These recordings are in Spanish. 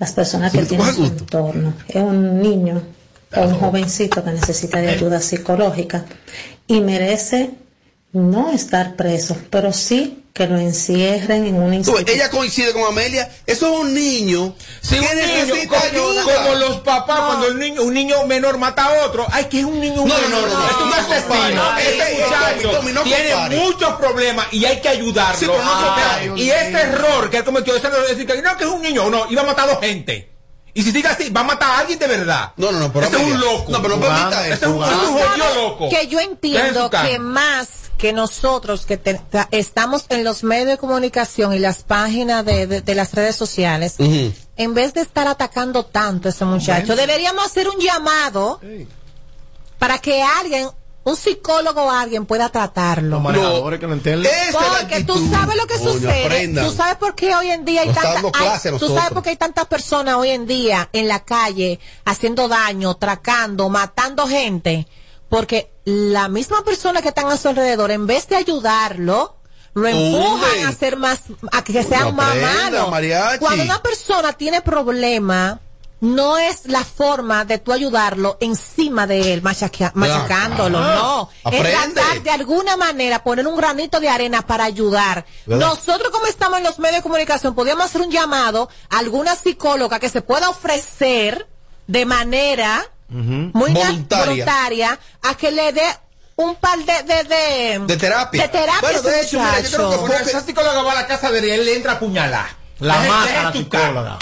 las personas que tienen su entorno. Es un niño o un jovencito que necesita de ayuda psicológica y merece no estar preso, pero sí que lo encierren en una institución. Ella coincide con Amelia. Eso es un niño sí, que necesita ayuda. Como los papás, cuando el niño, un niño menor mata a otro. Ay, que es un niño no, menor. No, no, es un asesino. Este muchacho tiene muchos problemas y hay que ayudarlo. y este error que él cometió, es decir que no, que es un niño, no, iba a matar a dos gente. Y si sigue así, va a matar a alguien de verdad. No, no, no, pero este es un loco. No, pero no permita eso. Este es un, loco. Que yo entiendo que más que nosotros que estamos en los medios de comunicación y las páginas de, de, las redes sociales, en vez de estar atacando tanto a ese muchacho, deberíamos hacer un llamado para que alguien un psicólogo o alguien pueda tratarlo. No, que no Porque tú sabes lo que sucede. Tú sabes por qué hoy en día hay tantas tú sabes por qué hay tantas personas hoy en día en la calle haciendo daño, tracando, matando gente, porque la misma persona que están a su alrededor en vez de ayudarlo lo empujan a ser más a que sean más malos. Cuando una persona tiene problema no es la forma de tú ayudarlo encima de él, machacándolo, no. Es tratar de alguna manera poner un granito de arena para ayudar. Nosotros como estamos en los medios de comunicación, podríamos hacer un llamado a alguna psicóloga que se pueda ofrecer de manera muy voluntaria. a que le dé un par de de, de, terapia. De terapia bueno, de hecho, mira, yo creo que esa psicóloga va a la casa de él, él le entra a puñalar. La mata la psicóloga.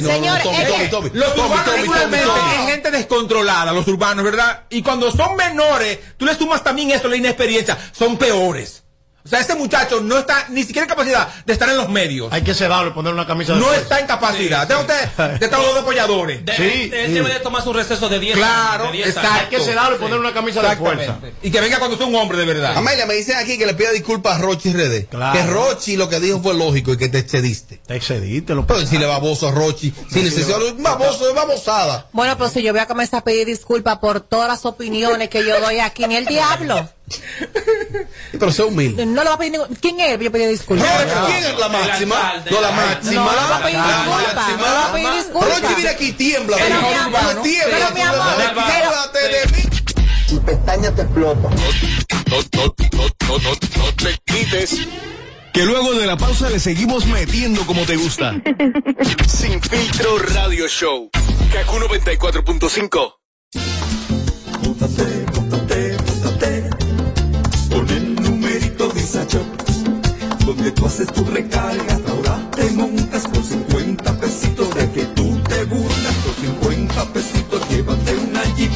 Señores, los urbanos regularmente es gente descontrolada, los urbanos, ¿verdad? Y cuando son menores, tú le sumas también eso, la inexperiencia, son peores. O sea, ese muchacho no está ni siquiera en capacidad de estar en los medios. Hay que sedarlo y poner una camisa de No está en capacidad. Sí, usted de estar los apoyadores. sí. Él debe de tomar su receso de 10 claro, años. Claro, Hay que sedarlo y poner una camisa de fuerza. Y que venga cuando sea un hombre de verdad. Amelia, me dicen aquí que le pida disculpas a Rochi Rede. Claro. Que Rochi lo que dijo fue lógico y que te excediste. Te excediste, lo Pero decirle baboso a Rochi. Sin necesidad, baboso es babosada. Bueno, pues si yo voy a comenzar a pedir disculpas por todas las opiniones que yo doy aquí, ni el diablo. Pero sea humilde. No lo va a pedir ningún. ¿Quién es? Yo pedí disculpas. ¿Quién es la máxima? No, la máxima. No, no va a pedir disculpas. No va a pedir disculpas. Rochi, mira aquí, tiembla. Pero mi amor, pero mi amor, de mí. Tu pestaña te explota. No, no, no, no, no te quites. Que luego de la pausa le seguimos metiendo como te gusta. Sin filtro radio show. Kaku 94.5. Donde tú haces tu recarga. Ahora te montas por 50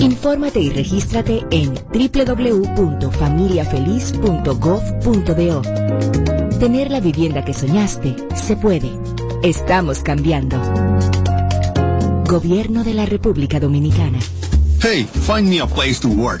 Infórmate y regístrate en www.familiafeliz.gov.do. Tener la vivienda que soñaste se puede. Estamos cambiando. Gobierno de la República Dominicana. Hey, find me a place to work.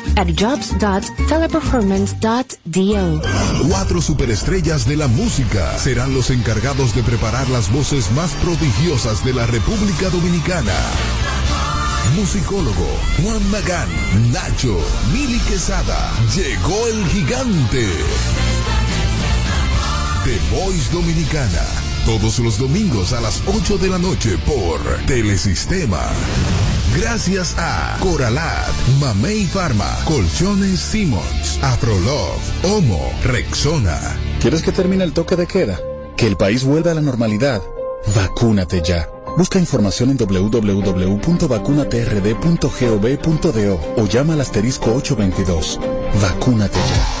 at jobs.teleperformance.do. Cuatro superestrellas de la música serán los encargados de preparar las voces más prodigiosas de la República Dominicana. Musicólogo Juan Magán, Nacho, Mili Quesada, llegó el gigante. The Voice Dominicana, todos los domingos a las 8 de la noche por Telesistema. Gracias a Coralat, Mamey Pharma, Colchones Simmons, Afrolove, Homo, Rexona. ¿Quieres que termine el toque de queda? ¿Que el país vuelva a la normalidad? Vacúnate ya. Busca información en www.vacunatrd.gov.do o llama al asterisco 822. Vacúnate ya.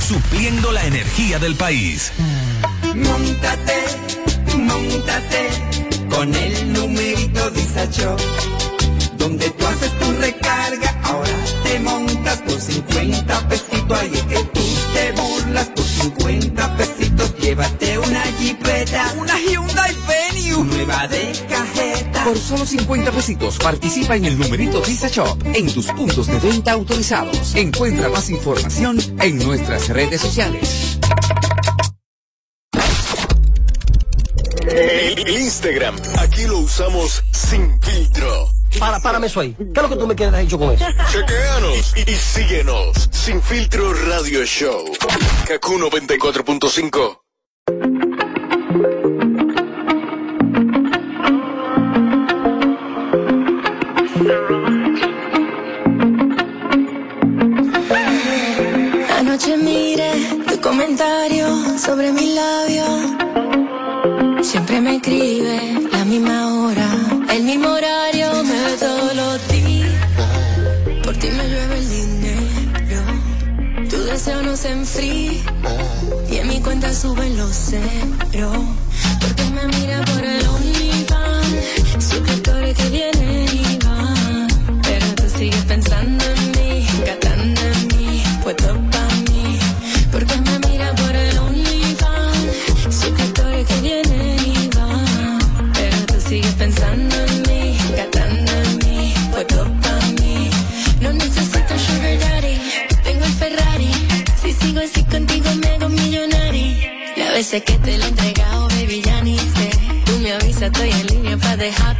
supliendo la energía del país. Montate, montate con el numerito Disacho. Donde tú haces tu recarga, ahora te montas por 50 pesitos. Ahí que tú te burlas por 50 pesitos. Llévate una jipeta, una Hyundai Venue, nueva de cajeta. Por solo 50 pesitos participa en el numerito Visa Shop en tus puntos de venta autorizados. Encuentra más información en nuestras redes sociales. El Instagram, aquí lo usamos sin filtro. Para, párame eso ahí. ¿Qué es lo que tú me quieres dicho con eso? Chequeanos y, y síguenos. Sin filtro radio show. Kaku 94.5. enfría. Y en mi cuenta suben los ceros. Veces que te lo he entregado, baby, ya ni sé. Tú me avisas, estoy en línea pa' dejarte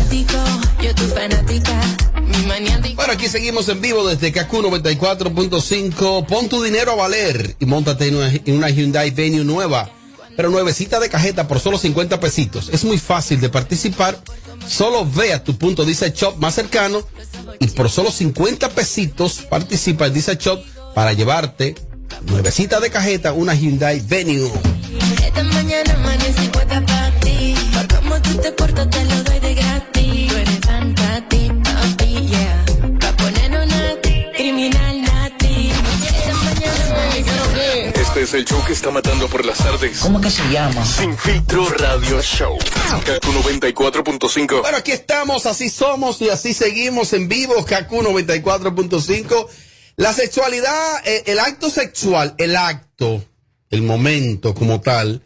fanático, yo tu fanática. Mi maniático. Bueno, aquí seguimos en vivo desde Kaku 94.5. Pon tu dinero a valer y montate en una, en una Hyundai Venue nueva, pero nuevecita de cajeta por solo 50 pesitos. Es muy fácil de participar. Solo ve a tu punto Dice Shop más cercano y por solo 50 pesitos participa en Dice Shop para llevarte nuevecita de cajeta una Hyundai Venue. Esta mañana amanecí puesta pa' ti. Por cómo tú te portas te lo doy de gratis. Este es el show que está matando por las tardes. ¿Cómo que se llama? Sin filtro radio show. Kaku 94.5. Bueno, aquí estamos, así somos y así seguimos en vivo, Kaku 94.5. La sexualidad, eh, el acto sexual, el acto, el momento como tal,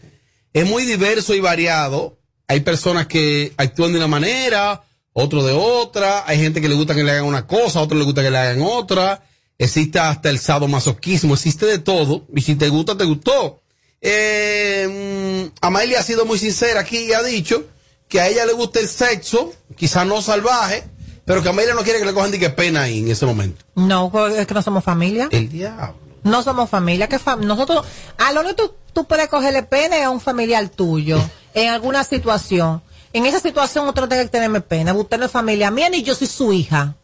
es muy diverso y variado. Hay personas que actúan de una manera, otro de otra. Hay gente que le gusta que le hagan una cosa, a otro le gusta que le hagan otra. Existe hasta el sadomasoquismo, existe de todo. Y si te gusta, te gustó. Eh, mm, Amalia ha sido muy sincera aquí y ha dicho que a ella le gusta el sexo, quizá no salvaje, pero que Amalia no quiere que le cojan de que pena ahí en ese momento. No, es que no somos familia. El diablo. No somos familia. que fam- nosotros, a lo que tú, tú puedes cogerle pena a un familiar tuyo en alguna situación. En esa situación usted no tiene que tenerme pena. Usted no es familia mía ni yo soy su hija.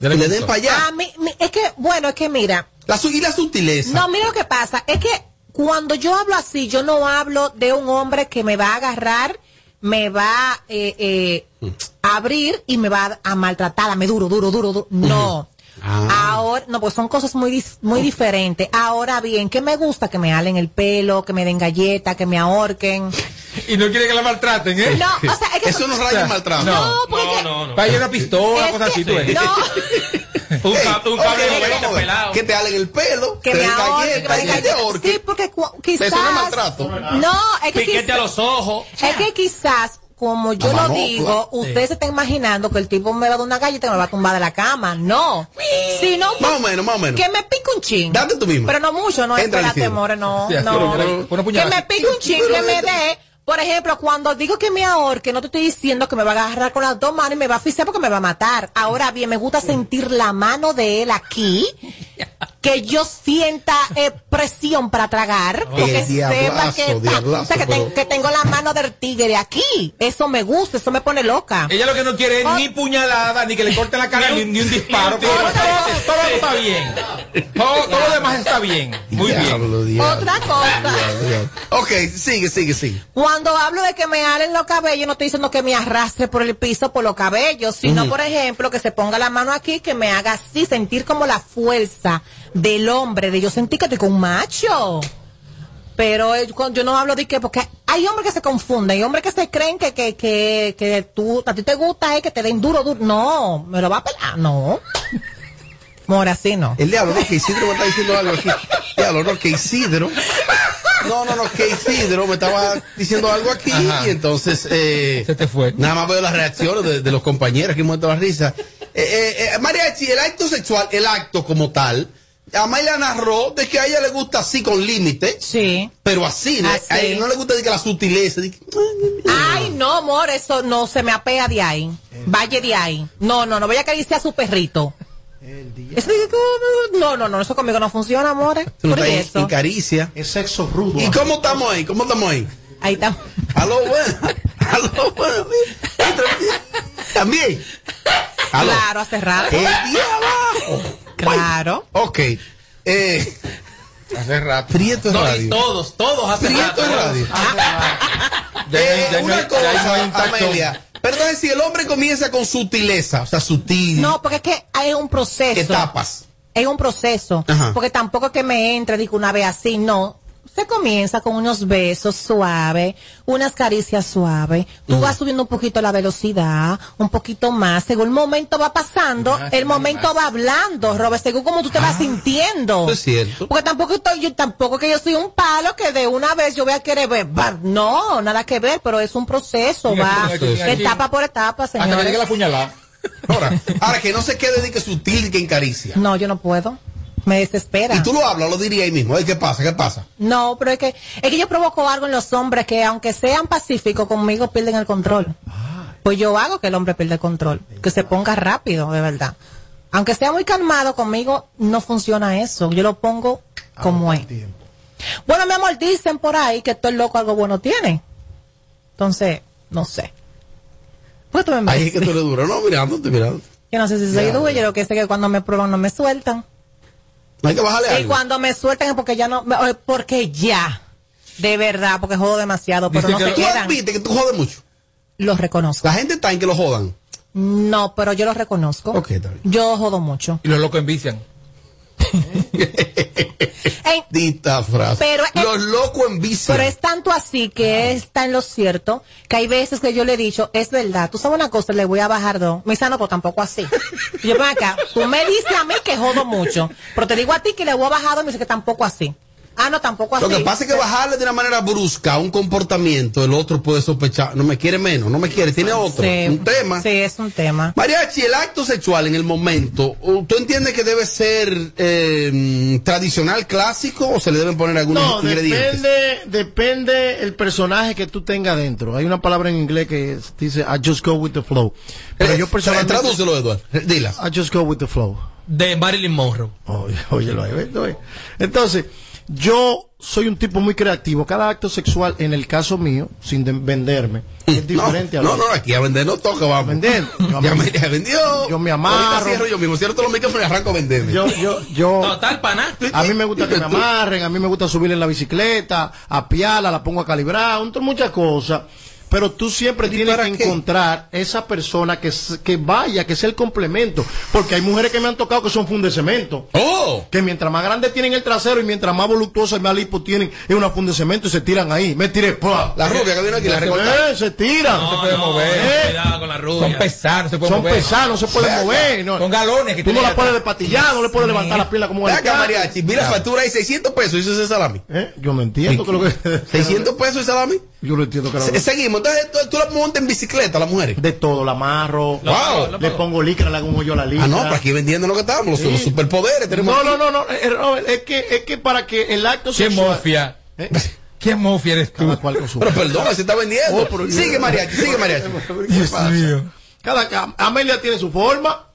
Le den para allá. A mí- mi- es que, bueno, es que mira. La, su- y la sutileza. No, mira lo que pasa. Es que cuando yo hablo así, yo no hablo de un hombre que me va a agarrar, me va eh, eh, a abrir y me va a maltratar, a me duro, duro, duro, duro. No. Ah. Ahora, no, pues son cosas muy, muy diferentes. Ahora bien, ¿qué me gusta? Que me halen el pelo, que me den galletas, que me ahorquen. Y no quiere que la maltraten, ¿eh? No, o sea, es que eso no raya maltrato. No, no, porque no, no. Para una pistola, cosas así, tú ves. No. un, un cable okay, pelado. Que te halen el pelo, que, te den galletas, que te ahorquen. Sí, porque quizás. Eso no es maltrato. No, es que Piquete quizás, a los ojos. Es que quizás como yo lo digo, usted se está imaginando que el tipo me va a dar una galleta y me va a tumbar de la cama. No. Sino más o menos, más o menos. Que me pique un chin. Date tú mismo. Pero no mucho, no espérate, more, no. no. que me pique un chin, que me dé. Por ejemplo, cuando digo que me ahorque, no te estoy diciendo que me va a agarrar con las dos manos y me va a asfixiar porque me va a matar. Ahora bien, me gusta sentir la mano de él aquí que yo sienta eh, presión para tragar, porque sepa que, o sea, que, que, tengo la mano del tigre aquí. Eso me gusta, eso me pone loca. Ella lo que no quiere es ni puñalada, ni que le corten la cara, ni, ni, un disparo. todo, todo, está bien. Todo, todo, lo demás está bien. Muy bien. Otra cosa. ok, sigue, sigue, sigue. Cuando hablo de que me halen los cabellos, no estoy diciendo que me arrastre por el piso por los cabellos, sino, por ejemplo, que se ponga la mano aquí, que me haga así, sentir como la fuerza del hombre, de yo sentí que estoy con un macho. Pero yo no hablo de que, porque hay hombres que se confunden, hay hombres que se creen que, que, que, que tú, a ti te gusta es que te den duro, duro. No, me lo va a pelar, no. Mora, así no. El diablo, no, que Isidro me está diciendo algo aquí. Diablo, no, que Isidro. No, no, no, que Isidro me estaba diciendo algo aquí y entonces. Eh, Se te fue. Nada más veo las reacciones de, los compañeros que muerto la risa. Eh, eh, eh, Mariachi, el acto sexual, el acto como tal Amaya narró de que a ella le gusta así con límite. Sí. Pero así, A ella no le gusta de que la sutileza. Ay, no, amor, eso no se me apea de ahí. Vaya de ahí. No, no, no voy a acariciar a su perrito. No, no, no, eso conmigo no funciona, amor. Por eso. En caricia. Es sexo rudo. ¿Y cómo estamos ahí? ¿Cómo estamos ahí? Ahí estamos. Aló, bueno. Aló, bueno. También. Claro, hace rato. El día abajo. Claro. Ok. Eh, hace rato. Prieto no, radio. todos, todos hace Prieto rato. radio. eh, una cosa, Amelia. Perdón, si el hombre comienza con sutileza, o sea, sutil. No, porque es que hay un proceso. Etapas. Es un proceso. Ajá. Porque tampoco es que me entre, digo, una vez así, no se comienza con unos besos suaves, unas caricias suaves, tú vas subiendo un poquito la velocidad, un poquito más, según el momento va pasando, el momento va hablando, Robert, según como tú te vas sintiendo. Es cierto. Porque tampoco estoy, yo, tampoco que yo soy un palo que de una vez yo voy a querer ver, no, nada que ver, pero es un proceso, va, etapa por etapa, señor. Hasta que llegue la puñalada. Ahora, ahora que no se quede de que sutil que encaricia. No, yo no puedo. Me desespera. Y tú lo hablas, lo diría ahí mismo. ¿Qué pasa? ¿Qué pasa? No, pero es que, es que yo provoco algo en los hombres que, aunque sean pacíficos conmigo, pierden el control. Pues yo hago que el hombre pierda el control. Que se ponga rápido, de verdad. Aunque sea muy calmado conmigo, no funciona eso. Yo lo pongo como es. Bueno, mi amor, dicen por ahí que todo el loco algo bueno tiene. Entonces, no sé. Pues tú me Ahí es que tú eres duro. No, mirándote, mirándote. Yo no sé si soy duro, yo lo que sé que cuando me prueban no me sueltan. No hay que bajarle algo. Y cuando me sueltan es porque ya no, porque ya, de verdad, porque jodo demasiado, pero no se quedan. ¿Tú que tú jodes mucho? Los reconozco. La gente está en que lo jodan. No, pero yo los reconozco. Ok, está bien. Yo jodo mucho. Y los locos envician. Dita frase. Pero los locos envician. Pero es tanto así que está en lo cierto que hay veces que yo le he dicho, es verdad, tú sabes una cosa, le voy a bajar dos. Me dice, no, pues tampoco así. Yo, ven acá, tú me dices a mí que jodo mucho, pero te digo a ti que le voy a bajar dos, me dice que tampoco así. Ah, no, tampoco así. Lo que pasa es que bajarle de una manera brusca un comportamiento, el otro puede sospechar, no me quiere menos, no me quiere, tiene otro, un tema. Sí, es un tema. Mariachi, el acto sexual en el momento, ¿tú entiendes que debe ser eh, tradicional, clásico o se le deben poner algunos no, ingredientes? Depende, depende el personaje que tú tengas dentro. Hay una palabra en inglés que dice I just go with the flow. Pero eh, yo personalmente. Tradúcelo, Eduardo. Dila. I just go with the flow. De Marilyn Monroe. Oye, oye, lo Entonces, yo soy un tipo muy creativo. Cada acto sexual, en el caso mío, sin venderme, es diferente no, a No, no, aquí a vender no toca, vamos. Vender. Yo ya me vendió. Yo me amarro. Cierro yo mismo, cierro todos los micrófonos y arranco a venderme. Yo, yo, yo. Total, pana. A mí me gusta que me amarren, a mí me gusta subir en la bicicleta, a piala, la pongo a calibrar, muchas cosas. Pero tú siempre tienes que encontrar esa persona que, que vaya, que sea el complemento. Porque hay mujeres que me han tocado que son funda de cemento. ¡Oh! Que mientras más grande tienen el trasero y mientras más voluptuosa y más lipo tienen, es una funda de cemento y se tiran ahí. Me tiré. La rubia que viene aquí, la eh, Se tiran. No, se puede mover. Eh. Cuidado con la rubia. Son pesados, no se pueden son mover. pesados, no se pueden mover. No. Son galones que Tú no tienen la puedes despatillar, no le puedes levantar las piernas como acá, mariachi, mira la factura ahí, 600 pesos, y eso es el salami. ¿Eh? Yo no entiendo que lo que... 600 pesos el salami. Yo no entiendo que lo Se- Seguimos, entonces tú, tú la montas en bicicleta a las mujeres. De todo, la amarro. Pago, lo Le pongo licra, le hago un hoyo a la licra. Ah, no, pero aquí vendiendo lo que estamos, los, Sí. los superpoderes tenemos No, no, no, no, eh, Robert, es que, es que para que el acto ¿Qué mofia? ¿Eh? ¿Qué mofia eres tú? Cada cual con su- Pero perdón, se está vendiendo. Oh, pero yo- sigue mariachi, sigue mariachi. ¿Qué pasa? Cada, ca- Amelia tiene su forma.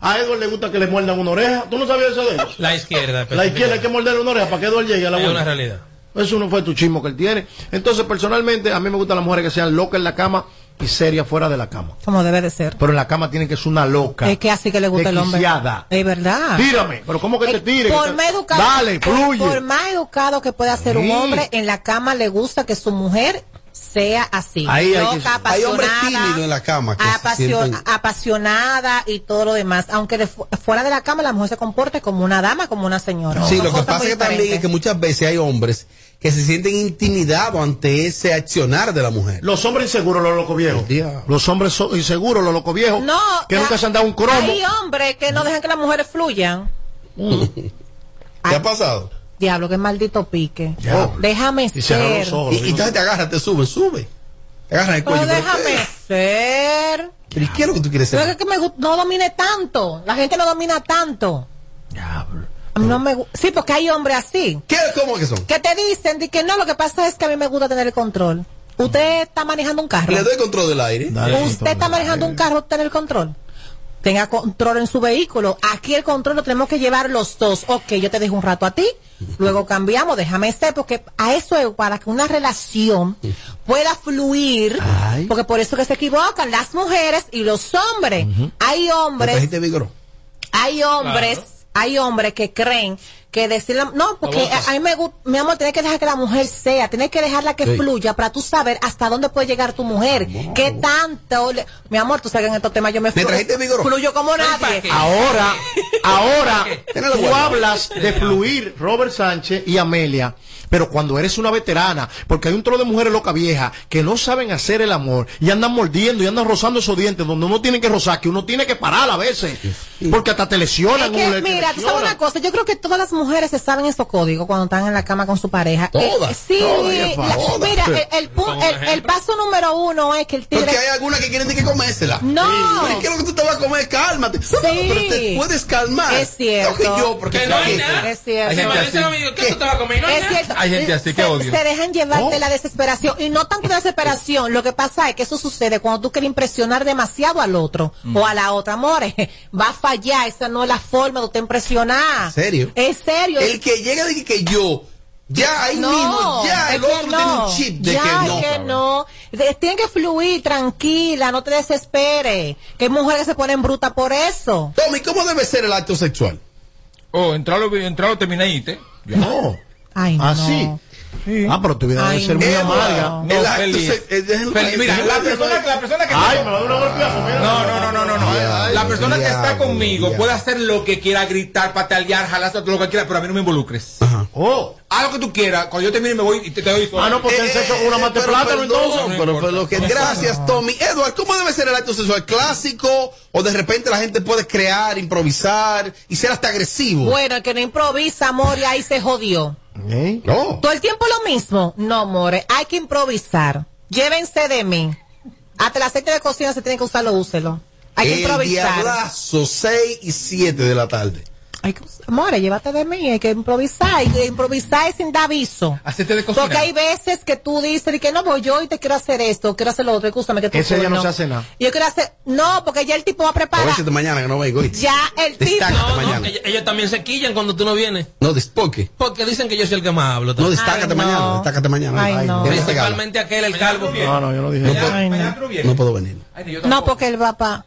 A Edward le gusta que le muerdan una oreja. ¿Tú no sabías eso de él? La izquierda. La izquierda hay que morderle una oreja para que Edward llegue a la Es vuelta. una realidad. Eso no fue tu chismo que él tiene. Entonces, personalmente, a mí me gustan las mujeres que sean locas en la cama y serias fuera de la cama. Como debe de ser. Pero en la cama tiene que ser una loca. Es que así que le gusta el hombre. Desquiciada. Es verdad. Tírame, pero ¿cómo que te tire? Por Que te- más educado, Dale, por, fluye. por más educado que pueda ser un hombre, en la cama le gusta que su mujer sea así. Ahí hay que- Loca, Hay hombres apasionada, tímidos en la cama. Que se apasio- sienten- apasionada y todo lo demás. Aunque de fu- fuera de la cama la mujer se comporte como una dama, como una señora. Sí, lo que pasa es que también es que muchas veces hay hombres que se sienten intimidados ante ese accionar de la mujer. Los hombres inseguros, los locos viejos. Los hombres so- inseguros, los locos viejos. No, que nunca se han dado un cromo. Hay hombres que no dejan que las mujeres fluyan. ¿Qué ha pasado? Diablo, qué maldito pique. Diablo. Déjame Y ser. los ojos. Y, y entonces te agarras, te sube, sube. Te agarras el Pero cuello. pero déjame ¿qué? ser. ¿Pero ¿y qué es lo que tú quieres Pero ser? es que me no domine tanto. La gente no domina tanto. Mí no me sí, porque hay hombres así. ¿Qué, ¿Cómo que son? Que te dicen de que no, lo que pasa es que a mí me gusta tener el control. Usted está manejando un carro. Le doy control del aire. Usted está manejando un carro, tener el control. Tenga control en su vehículo. Aquí el control lo tenemos que llevar los dos. Ok, yo te dejo un rato a ti, luego cambiamos, déjame ser, porque a eso es para que una relación pueda fluir, porque por eso que se equivocan las mujeres y los hombres. Hay ¿Me hombres hay hombres, hay hombres que creen que decirle, no, porque a, a mí me gusta, mi amor, tienes que dejar que la mujer sea, tienes que dejarla que Sí. fluya para tú saber hasta dónde puede llegar tu mujer, qué tanto, le- mi amor, tú sabes que en estos temas yo me, ¿Me flu- trajiste vigor? fluyo como nadie. Ahora, ahora, tú hablas de fluir Robert Sánchez y Amelia, pero cuando eres una veterana, porque hay un trono de mujeres loca vieja que no saben hacer el amor y andan mordiendo y andan rozando esos dientes donde uno tiene que rozar, que uno tiene que parar a veces, porque hasta te lesionan. Es que, mira, tú sabes una cosa, yo creo que todas las mujeres se saben esos códigos cuando están en la cama con su pareja. Todas, Eh, sí, todas, qué la- todas. mira, el, el el- el paso número uno es que el tigre... Porque hay algunas que quieren de que comérsela. No. Pero ¿Qué es lo que tú te vas a comer? Cálmate. No, pero te puedes calmar. Es cierto. No que yo, porque Que no hay nada. Es cierto. Hay gente así. ¿qué tú te vas a comer? No hay Es nada. cierto. Hay gente así que se, odio. se dejan llevar de Oh. la desesperación. Y no tanto de desesperación. Lo que pasa es que eso sucede cuando tú quieres impresionar demasiado al otro Mm. o a la otra. Amores, va a fallar. Esa no es la forma de usted impresionar. ¿En serio? Es serio. El que llega de que, que yo, ya ahí no, mismo, ya el que otro tiene un chip de ya, que no. que no. De- Tiene que fluir, tranquila, no te desespere. Que hay mujeres que se ponen brutas por eso. Tommy, ¿cómo debe ser el acto sexual? Oh, entralo, entralo, terminaste. No. Ay, no. Así. Ah, pero tu vida debe ser muy no. amarga. No, el acto feliz. se- eh, Mira, la persona, la persona que Ay, me va a dar una golpeazo. No, no, no, no, no, no. Ay, la persona que está conmigo puede hacer lo que quiera, gritar, patalear, jalar, todo lo que quiera, pero a mí no me involucres. Oh. Haz lo que tú quieras. Cuando yo termine me voy y te, te doy Ah, no, pues ten sexo con una mate Eh, pero plátano entonces. Pero, pero lo que, gracias, Tommy. Edward, ¿cómo debe ser el acto sexual? ¿Clásico? ¿O de repente la gente puede crear, improvisar y ser hasta agresivo? Bueno, el que no improvisa, amor, y ahí se jodió. ¿Eh? No. Todo el tiempo lo mismo. No, more, hay que improvisar. Llévense de mí. Hasta el aceite de cocina se tiene que usarlo, úselo. Hay que el improvisar. diablazo, 6 y 7 de la tarde. Hay que, llévate de mí, hay que improvisar. Hay que improvisar sin dar aviso. Aceite de cocina. Porque hay veces que tú dices y que no voy yo y te quiero hacer esto, quiero hacer lo otro, escúchame que tú Ese día no turno. se hace nada. Yo quiero hacer, no, porque ya el tipo va a preparar. De mañana que no vengo. Ya el tipo. Destácate No, no, ellos también se quillan cuando tú no vienes. No, ¿por qué? Porque dicen que yo soy el que más hablo. No, destácate Ay, no. mañana. Destácate mañana. Ay, no. Regalo. Principalmente aquel, el calvo. No, no, yo no dije No puedo- no. No venir. Ay, No, porque él va para.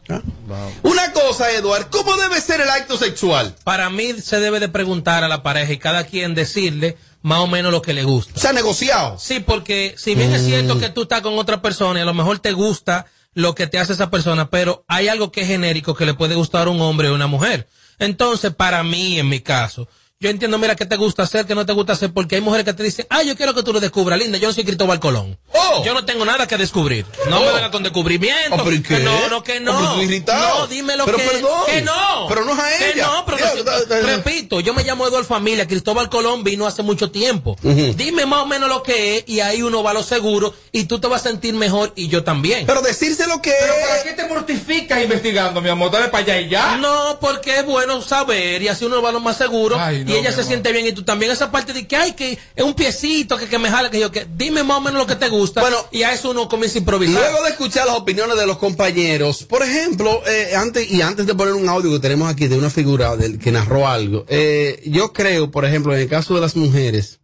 Una cosa, Edward, ¿cómo debe ser el acto sexual? Para mí se debe de preguntar a la pareja y cada quien decirle más o menos lo que le gusta. ¿Se ha negociado? Sí, porque si bien es cierto Mm. que tú estás con otra persona y a lo mejor te gusta lo que te hace esa persona, pero hay algo que es genérico que le puede gustar a un hombre o a una mujer. Entonces, para mí, en mi caso, yo entiendo, mira, qué te gusta hacer, qué no te gusta hacer, porque hay mujeres que te dicen, ah, yo quiero que tú lo descubras, linda, yo no soy Cristóbal Colón. Yo no tengo nada que descubrir. No me venga con descubrimiento. Oh, pero ¿y qué? Que no, no, que no. Oh, pero estoy irritado. No, dime lo Pero que, perdón. que no. Pero no es a Que ella. no, pero que- da- da- repito, yo me llamo Eduardo Familia, Cristóbal Colón vino hace mucho tiempo. Dime más o menos lo que es y ahí uno va a lo seguro y tú te vas a sentir mejor y yo también. Pero decirse lo que Pero ¿para qué te mortificas investigando, mi amor? Dale para allá y ya. No, porque es bueno saber y así uno va a lo más seguro Ay, no, y ella se amor. siente bien y tú también. Esa parte de que hay que es un piecito que, que me jala, que yo que dime más o menos lo que te gusta y a eso uno comienza a improvisar. Luego de escuchar las opiniones de los compañeros, por ejemplo, eh, antes y antes de poner un audio que tenemos aquí de una figura del que narró algo, eh, yo creo, por ejemplo, en el caso de las mujeres,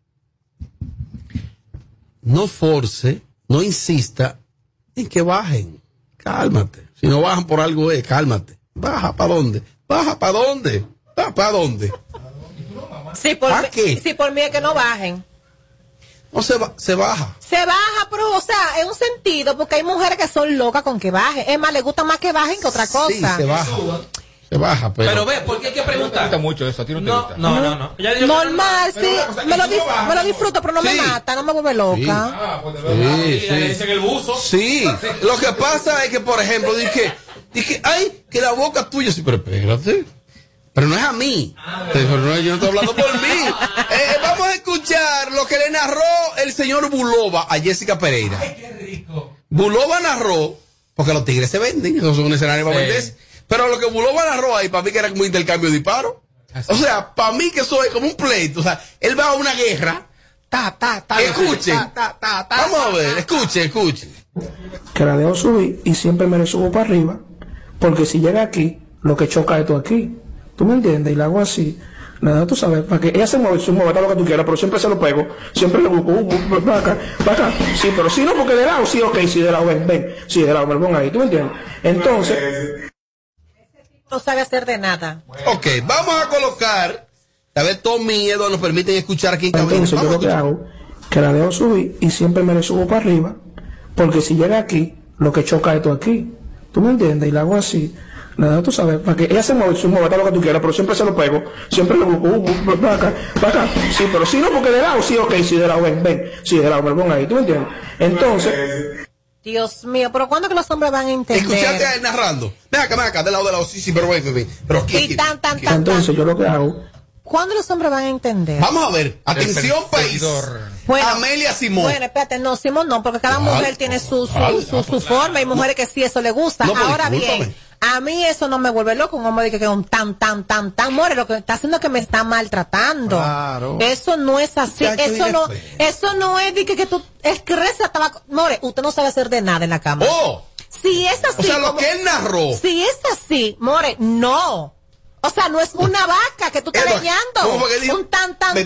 no force, no insista en que bajen. Cálmate. Si no bajan por algo es, cálmate. Baja para dónde? Baja para dónde? Baja para dónde? Sí, por, ¿Pa mí- qué? sí, por mí es que no bajen. No se, ba- se baja. Se baja, pero, o sea, en un sentido, porque hay mujeres que son locas con que bajen. Es más, les gusta más que bajen que otra cosa. Sí, se baja. Se baja, pero. Pero ve, ¿por qué hay que preguntar? gusta mucho eso, a ti no te No, gusta. no, no, no. Normal, Pero sí. me, lo ¿y tú no me disfruto, pero no me Sí. mata, no me vuelve loca. Ah, pues de Sí, verdad. sí. le dicen el buzo. Sí, lo que pasa es que, por ejemplo, dije, dije, ay, que la boca tuya, sí, pero espérate. Pero no es a mí. Pero no, yo no estoy hablando por mí. Eh, vamos a escuchar lo que le narró el señor Bulova a Jessica Pereira. Bulova narró, porque los tigres se venden, esos son un escenario para Sí. venderse. Pero lo que Bulova narró ahí, para mí que era como un intercambio de disparos. O sea, para mí que eso es como un pleito. O sea, él va a una guerra. Ta, ta, ta. Escuchen. Ta, ta, ta, ta, Vamos a ver, escuchen, escuchen. que la dejo subir y siempre me le subo para arriba, porque si llega aquí, lo que choca es tú aquí. ¿Tú me entiendes? Y la hago así. Nada, tú sabes, para que ella se mueve, se mueve, todo lo que tú quieras, pero siempre se lo pego, siempre le busco, uh, uh, para acá, para acá. Sí, pero si no, porque de lado, sí, ok, sí, de lado, ven, ven, sí, de lado, me lo pongo ahí, ¿tú me entiendes? Entonces, No sabe hacer de nada. Ok, vamos a colocar. A ver, Tommy y Edo nos permiten escuchar aquí en entonces yo lo que hago, que la dejo subir y siempre me le subo para arriba, porque si llega aquí, lo que choca es tú aquí. ¿Tú me entiendes? Y la hago así. Nada, tú sabes, para que ella se mueve, se todo lo que tú quieras, pero siempre se lo pego, siempre le busco, uh, uh, para acá, para acá. Sí, pero si no, porque de lado, sí, ok, sí, de lado, ven, ven, sí, de lado, me lo pongo ahí, ¿tú me entiendes? Entonces, Dios mío, pero ¿cuándo que los hombres van a entender? Escuchaste a él narrando. Ven acá, ven acá, del lado de lado. Sí, sí, pero ven, ven, ven. Pero aquí, Y tan, tan, tan, tan. entonces yo lo que hago, ¿Cuándo los hombres van a entender? Vamos a ver. Atención, país. Bueno, Amelia Simón. Bueno, espérate, no, Simón no, porque cada mujer tiene su, su, su, su forma. Hay mujeres que sí eso le gusta. Ahora bien, a mí eso no me vuelve loco. Un hombre que que un tan, tan, tan, tan, more, lo que está haciendo es que me está maltratando. Claro. Eso no es así. Eso no, eso no es de que, que tú, es que reza tabaco. More, usted no sabe hacer de nada en la cama. Oh. Si es así. O sea, lo como- que él narró. Si es así, More, no. O sea, no es una vaca que tú estás Edo, leñando. ¿cómo fue que dijo? Un tan, tan. No.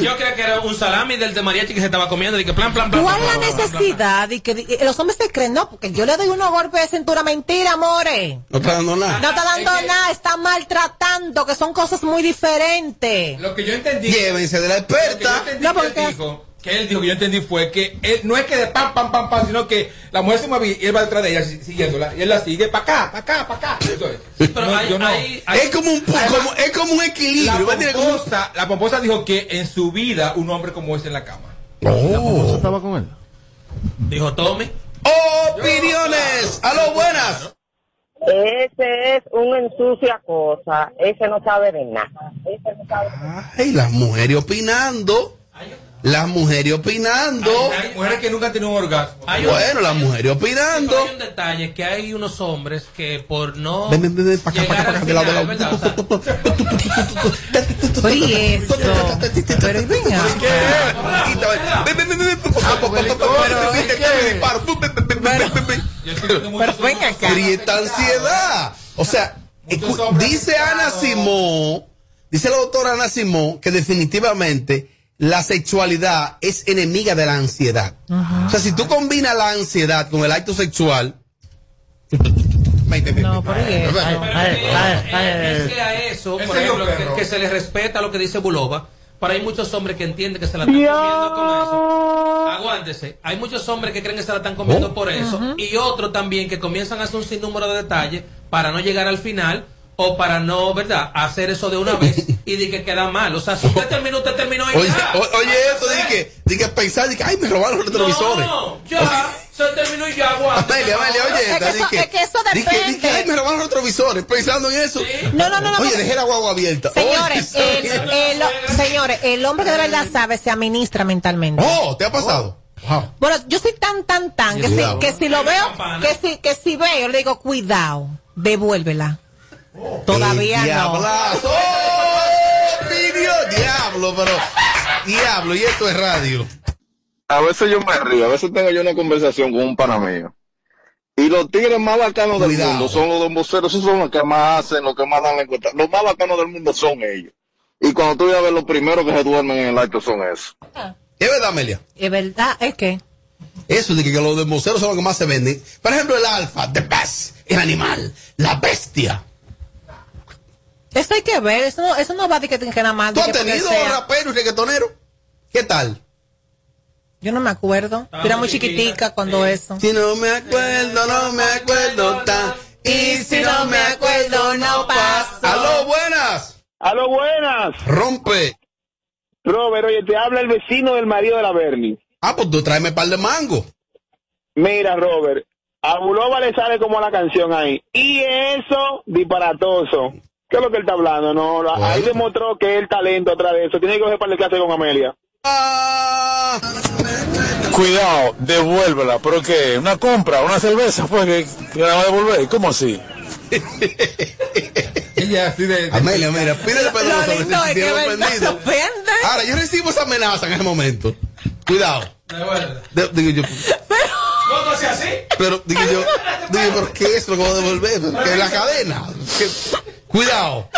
Yo, creía que era un salami del de mariachi que se estaba comiendo y que plan, plan, plan. ¿Cuál plan, es la plan, plan, plan, necesidad? Y que y los hombres se creen, no, porque yo le doy unos golpes de cintura, mentira, amore. No está dando nada. No está dando Es que- nada, está maltratando, que son cosas muy diferentes. Lo que yo entendí. Llévense de la Lo que yo experta. entendí No, porque- dijo, que él dijo que yo entendí fue que él, no es que de pam, pam, pam, pam, sino que la mujer se mueve y él va detrás de ella si- siguiéndola. Y él la sigue para acá, para acá, para acá. Eso es. Pero No, hay- yo no. hay- hay- Es como un, como, es como un La equilibrio. pomposa, la pomposa dijo que en su vida un hombre como ese en la cama. Oh. estaba con él. Dijo Tommy. Opiniones. A lo buenas. Ese es un ensucia cosa. Ese no sabe de nada. Ese no sabe de nada. Ay, las mujeres opinando. Las mujeres opinando. Hay mujeres que nunca han tenido un orgasmo. Hay Bueno, las mujeres opinando. Hay un detalle que hay unos hombres que por no Ven, ven, ven, ven, pa' acá, pa' llegar acá, pa' al acá, de lado, de final, lado. ¿verdad? O sea, Pero y eso. Pero y venga. Ven, ven, ven, ven. Viste que me disparo. Ven, ven, ven, ven, ven, ven. Pero venga acá. Ansiedad. O sea, dice Ana Simón, dice la doctora Ana Simón, que definitivamente la sexualidad es enemiga de la ansiedad. O sea, si tú combinas la ansiedad con el acto sexual, No, por eso. Es que a eso, por ejemplo, que, se le respeta lo que dice Bulova. Pero hay muchos hombres que entienden que se la están comiendo con eso. Aguántese. Hay muchos hombres que creen que se la están comiendo oh. por eso. Y otros también que comienzan a hacer un sinnúmero de detalles para no llegar al final o para no, ¿verdad?, hacer eso de una vez y de que queda mal. O sea, si usted terminó, usted terminó y oye, oye, eso, de que, de que pensar, de que, ay, me robaron los retrovisores. No, ya, se terminó y ya, aguanta. Amelia, Amelia, oye, es que, eso, que, es que eso depende. De que, ay, me robaron los retrovisores, pensando en eso. No, no, no, no. Oye, dejé la guagua abierta. Señores, el, el, señores, el hombre que de verdad sabe se administra mentalmente. Oh, ¿te ha pasado? Wow. Bueno, yo soy tan, tan, tan, que, si, que si lo veo, que si, que si veo, le digo, cuidado, devuélvela. Todavía no. diablo, pero diablo, y esto es radio. A veces yo me río, a veces tengo yo una conversación con un pana mío. Y los tigres más bacanos del mundo son los voceros, esos son los que más hacen, los que más dan la encuesta. Los más bacanos del mundo son ellos. Y cuando tú vas a ver los primeros que se duermen en el acto son esos. ¿Es verdad, Amelia? Es verdad, es que. Eso de que, los demboceros son los que más se venden. Por ejemplo, el alfa, the best, el animal, la bestia. Eso hay que ver, eso no, eso no va de que, que nada más. ¿Tú has tenido rapero y reggaetonero? ¿Qué tal? Yo no me acuerdo. era muy chiquitica cuando eso. Si no me acuerdo, no me acuerdo tan. Y si no me acuerdo, no pasa. ¡Aló, buenas! ¡Aló, buenas! ¡Rompe! Robert, oye, te habla el vecino del marido de la Bernie. Ah, pues tú tráeme par de mango. Mira, Robert, a Bulova le sale como la canción ahí. Y eso, disparatoso. ¿Qué es lo que él está hablando? No, ahí demostró que el talento atrás de eso. Tiene que coger para el clase con Amelia. Ah. Cuidado, devuélvela. ¿Pero qué? ¿Una compra? ¿Una cerveza? Pues que, la va a devolver. ¿Cómo así? Ella así de, Amelia, mira, pídele perdón sobre si se ofendido. Ahora, yo recibo esa amenaza en ese momento. Cuidado. De, digo yo. Pero. ¿Cómo se así? Pero, digo yo, digo, ¿por qué es lo que voy a devolver? Que es la cadena. Cuidado.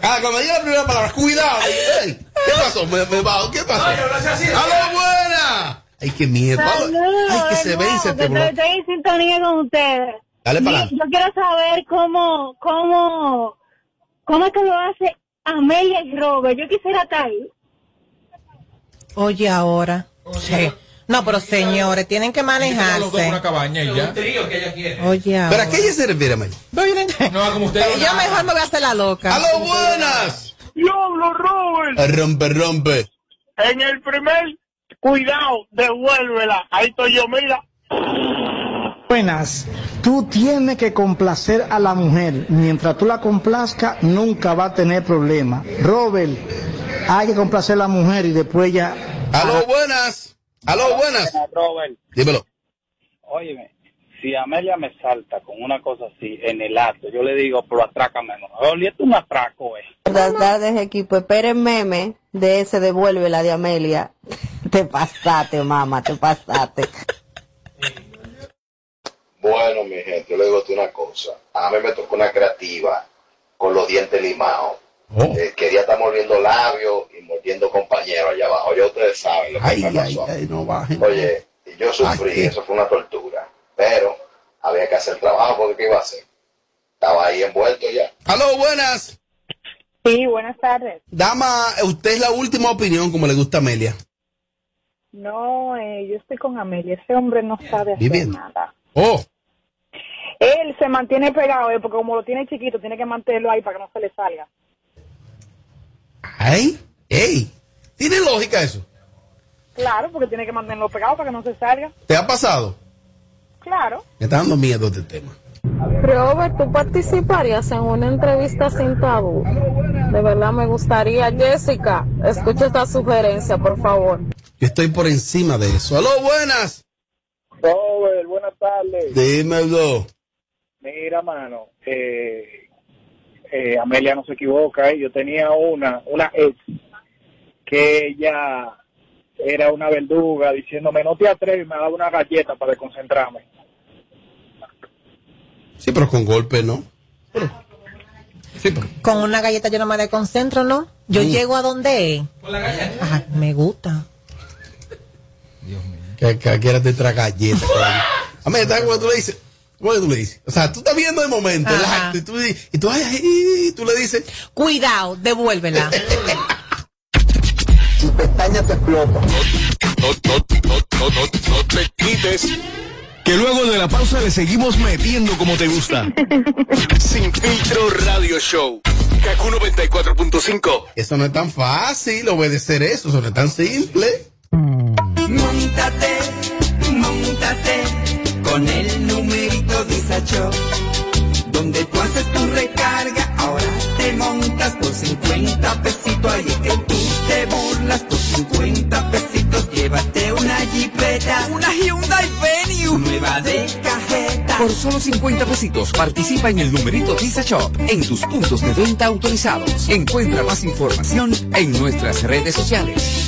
Ah, cuando diga la primera palabra, cuidado. ¿Qué pasó? ¿Me, me ¿Qué pasó? ¡Aló, buena! Ay, qué miedo. Ay, que se vence este Estoy en sintonía con ustedes. Dale para Yo quiero saber cómo, cómo, cómo es que lo hace Amelia y Robert. Yo quisiera estar ahí. Oye, ahora. Sí. No, pero señores, tienen que manejarse. una cabaña y ya. Oye, ¿Pero a qué ella se refiere, May? No, como usted. Yo mejor me voy a hacer la loca. ¡A lo buenas! ¡Diablo, Robert! Rompe, rompe. En el primer, cuidado, devuélvela. Ahí estoy yo, mira. Buenas. Tú tienes que complacer a la mujer. Mientras tú la complazcas, nunca va a tener problema. Robert, hay que complacer a la mujer y después ya. ¡A lo buenas! Aló, buenas. Robert. Dímelo. Óyeme, si Amelia me salta con una cosa así en el acto, yo le digo, pero atrácame mejor. es un atraco, eh. Buenas tardes, equipo. Esperen meme de ese devuelve la de Amelia. Te pasaste, mamá, te pasaste. Bueno, mi gente, yo le digo una cosa. A mí me tocó una creativa con los dientes limados Oh. Eh, quería estar mordiendo labios y mordiendo compañeros allá abajo. Ya ustedes saben lo que ay, pasó. Ay, no Oye, yo sufrí, eso fue una tortura. Pero había que hacer trabajo porque ¿qué iba a hacer? Estaba ahí envuelto ya. Aló, buenas. Sí, buenas tardes. Dama, usted es la última opinión como le gusta a Amelia. No, eh, yo estoy con Amelia. Ese hombre no sabe hacer nada. Oh. Él se mantiene pegado, eh, porque como lo tiene chiquito, tiene que mantenerlo ahí para que no se le salga. Ay, ey, ¿tiene lógica eso? Claro, porque tiene que mantenerlo pegado para que no se salga. ¿Te ha pasado? Claro. Me está dando miedo este tema. Robert, ¿tú participarías en una entrevista sin tabú? De verdad me gustaría. Jessica, escucha esta sugerencia, por favor. Yo estoy por encima de eso. ¡Aló, buenas! Robert, buenas tardes. Dímelo. Mira, mano, eh, eh, Amelia no se equivoca, ¿eh? yo tenía una, una ex que ella era una verduga diciéndome no te atreves, me daba una galleta para desconcentrarme. Sí, pero con golpe, ¿no? Con una galleta yo no me desconcentro, ¿no? Yo mm. llego a donde Con la galleta. me gusta. Dios mío. Que, quieras te traer galleta. A mí, ¿sabes cuando tú le dices? ¿Cómo tú le dices? O sea, tú estás viendo de momento el acto y tú, y tú, ay, tú le dices. Cuidado, devuélvela. tu pestaña te explota. No, no, no, no, no, no te quites. Que luego de la pausa le seguimos metiendo como te gusta. Sin filtro radio show. Kaku 94.5. Eso no es tan fácil obedecer eso, eso no es tan simple. Montate, montate con el numerito Disacho. Donde tú haces tu recarga, ahora te montas por 50 pesitos. Ahí que tú te burlas por 50 pesitos. Llévate una jipeta, una Hyundai Venue, nueva de cajeta. Por solo 50 pesitos participa en el numerito Visa Shop en tus puntos de venta autorizados. Encuentra más información en nuestras redes sociales.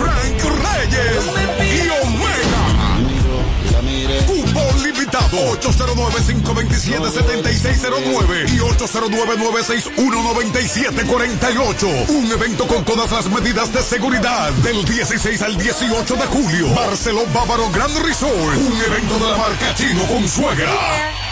Reyes y Omega. Fútbol limitado 809-527-7609 y 809-961-9748. Un evento con todas las medidas de seguridad del 16 al 18 de julio. Barcelona Bávaro Grand Resort. Un evento de la marca Chino con suegra.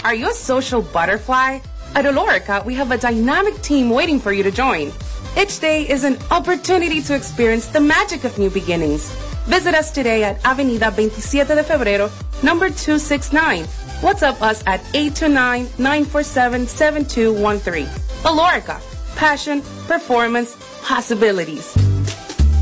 Are you a social butterfly? At Olorica, we have a dynamic team waiting for you to join. Each day is an opportunity to experience the magic of new beginnings. Visit us today at Avenida 27 de Febrero, number 269. WhatsApp us at 829-947-7213. Olorica, passion, performance, possibilities.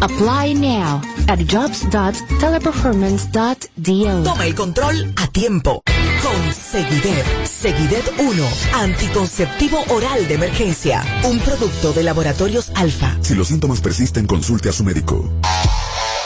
Apply now at jobs.teleperformance.do. Toma el control a tiempo. Con Seguidet. Seguidet 1. Anticonceptivo oral de emergencia. Un producto de laboratorios alfa. Si los síntomas persisten, consulte a su médico.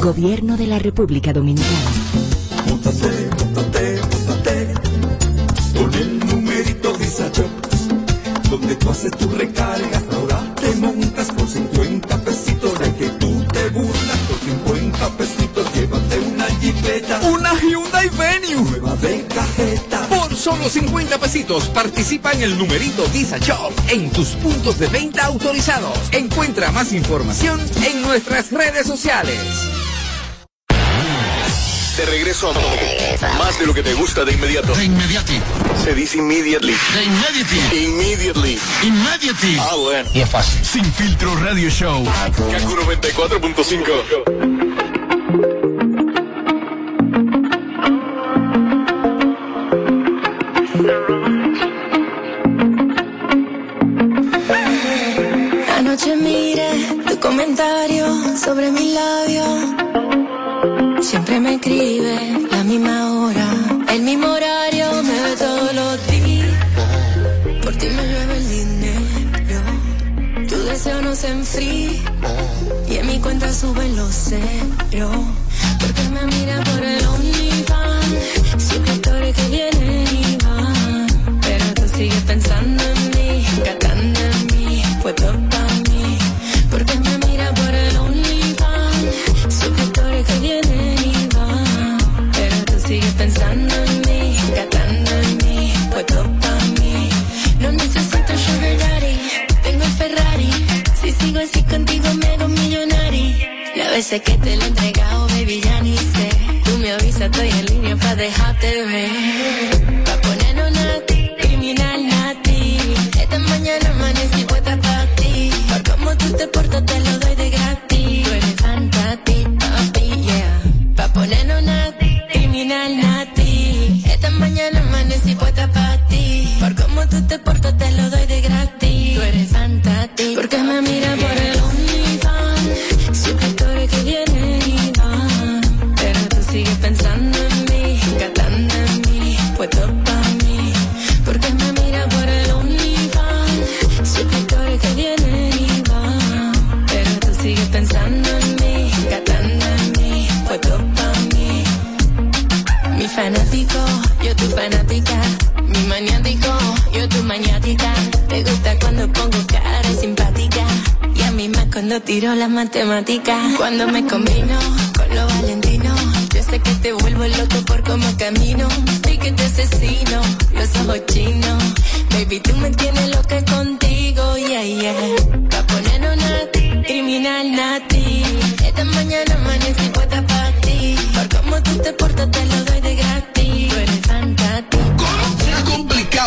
Gobierno de la República Dominicana. Móntate, móntate, móntate con el numerito Disacho. Donde tú haces tu recarga, ahora te montas por 50 pesitos. De que tú te burlas por 50 pesitos. Llévate una jipeta, una Hyundai Venue, nueva de cajeta. Por solo 50 pesitos participa en el numerito Visa Shop en tus puntos de venta autorizados. Encuentra más información en nuestras redes sociales. De regreso a más de lo que te gusta de inmediato. De inmediati. Se dice immediately. De inmediati. Immediately. Immediately. Ah, bueno. Y es fácil. Sin filtro radio show. Kaku 94.5. Anoche miré tu comentario sobre mi labio. Enfría. Y en mi cuenta suben los ceros. Porque me mira por el OnlyFans. Suscriptores que vienen y van. Pero tú sigues pensando en mí, catando en mí. Pues La veces que te lo he entregado, baby, ya ni sé. Tú me avisas, estoy en línea para dejarte ver. Tiro las matemáticas. Cuando me combino con lo valentino. Yo sé que te vuelvo loco por cómo camino. Y que te asesino, los ojos chinos. Baby, tú me tienes loca contigo, yeah, yeah. Pa' ponernos nati, criminal nati. Esta mañana amanecí puesta para ti. Por cómo tú te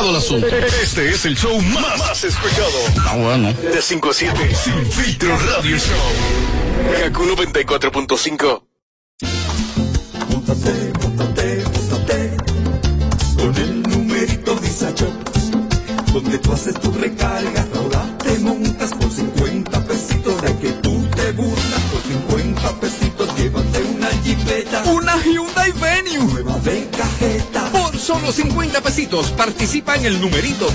complicado el asunto. Este es el show más, más escuchado. Ah, bueno. De 5 a 7, Sin Filtro Radio Show. Kaku 94.5. Móntate, móntate, móntate con el numerito Visa Shop, donde tú haces tu recargas, ahora solo 50 pesitos participa en el numerito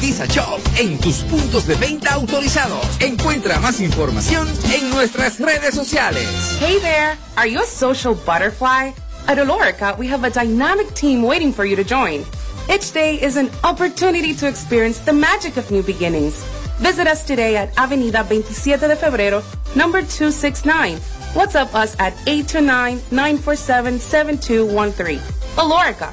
en tus puntos de venta autorizados. Encuentra más información en nuestras redes sociales. Hey there! Are you a social butterfly? At Olorica, we have a dynamic team waiting for you to join. Each day is an opportunity to experience the magic of new beginnings. Visit us today at Avenida 27 de Febrero, number 269. WhatsApp us at 829-947-7213. Olorica,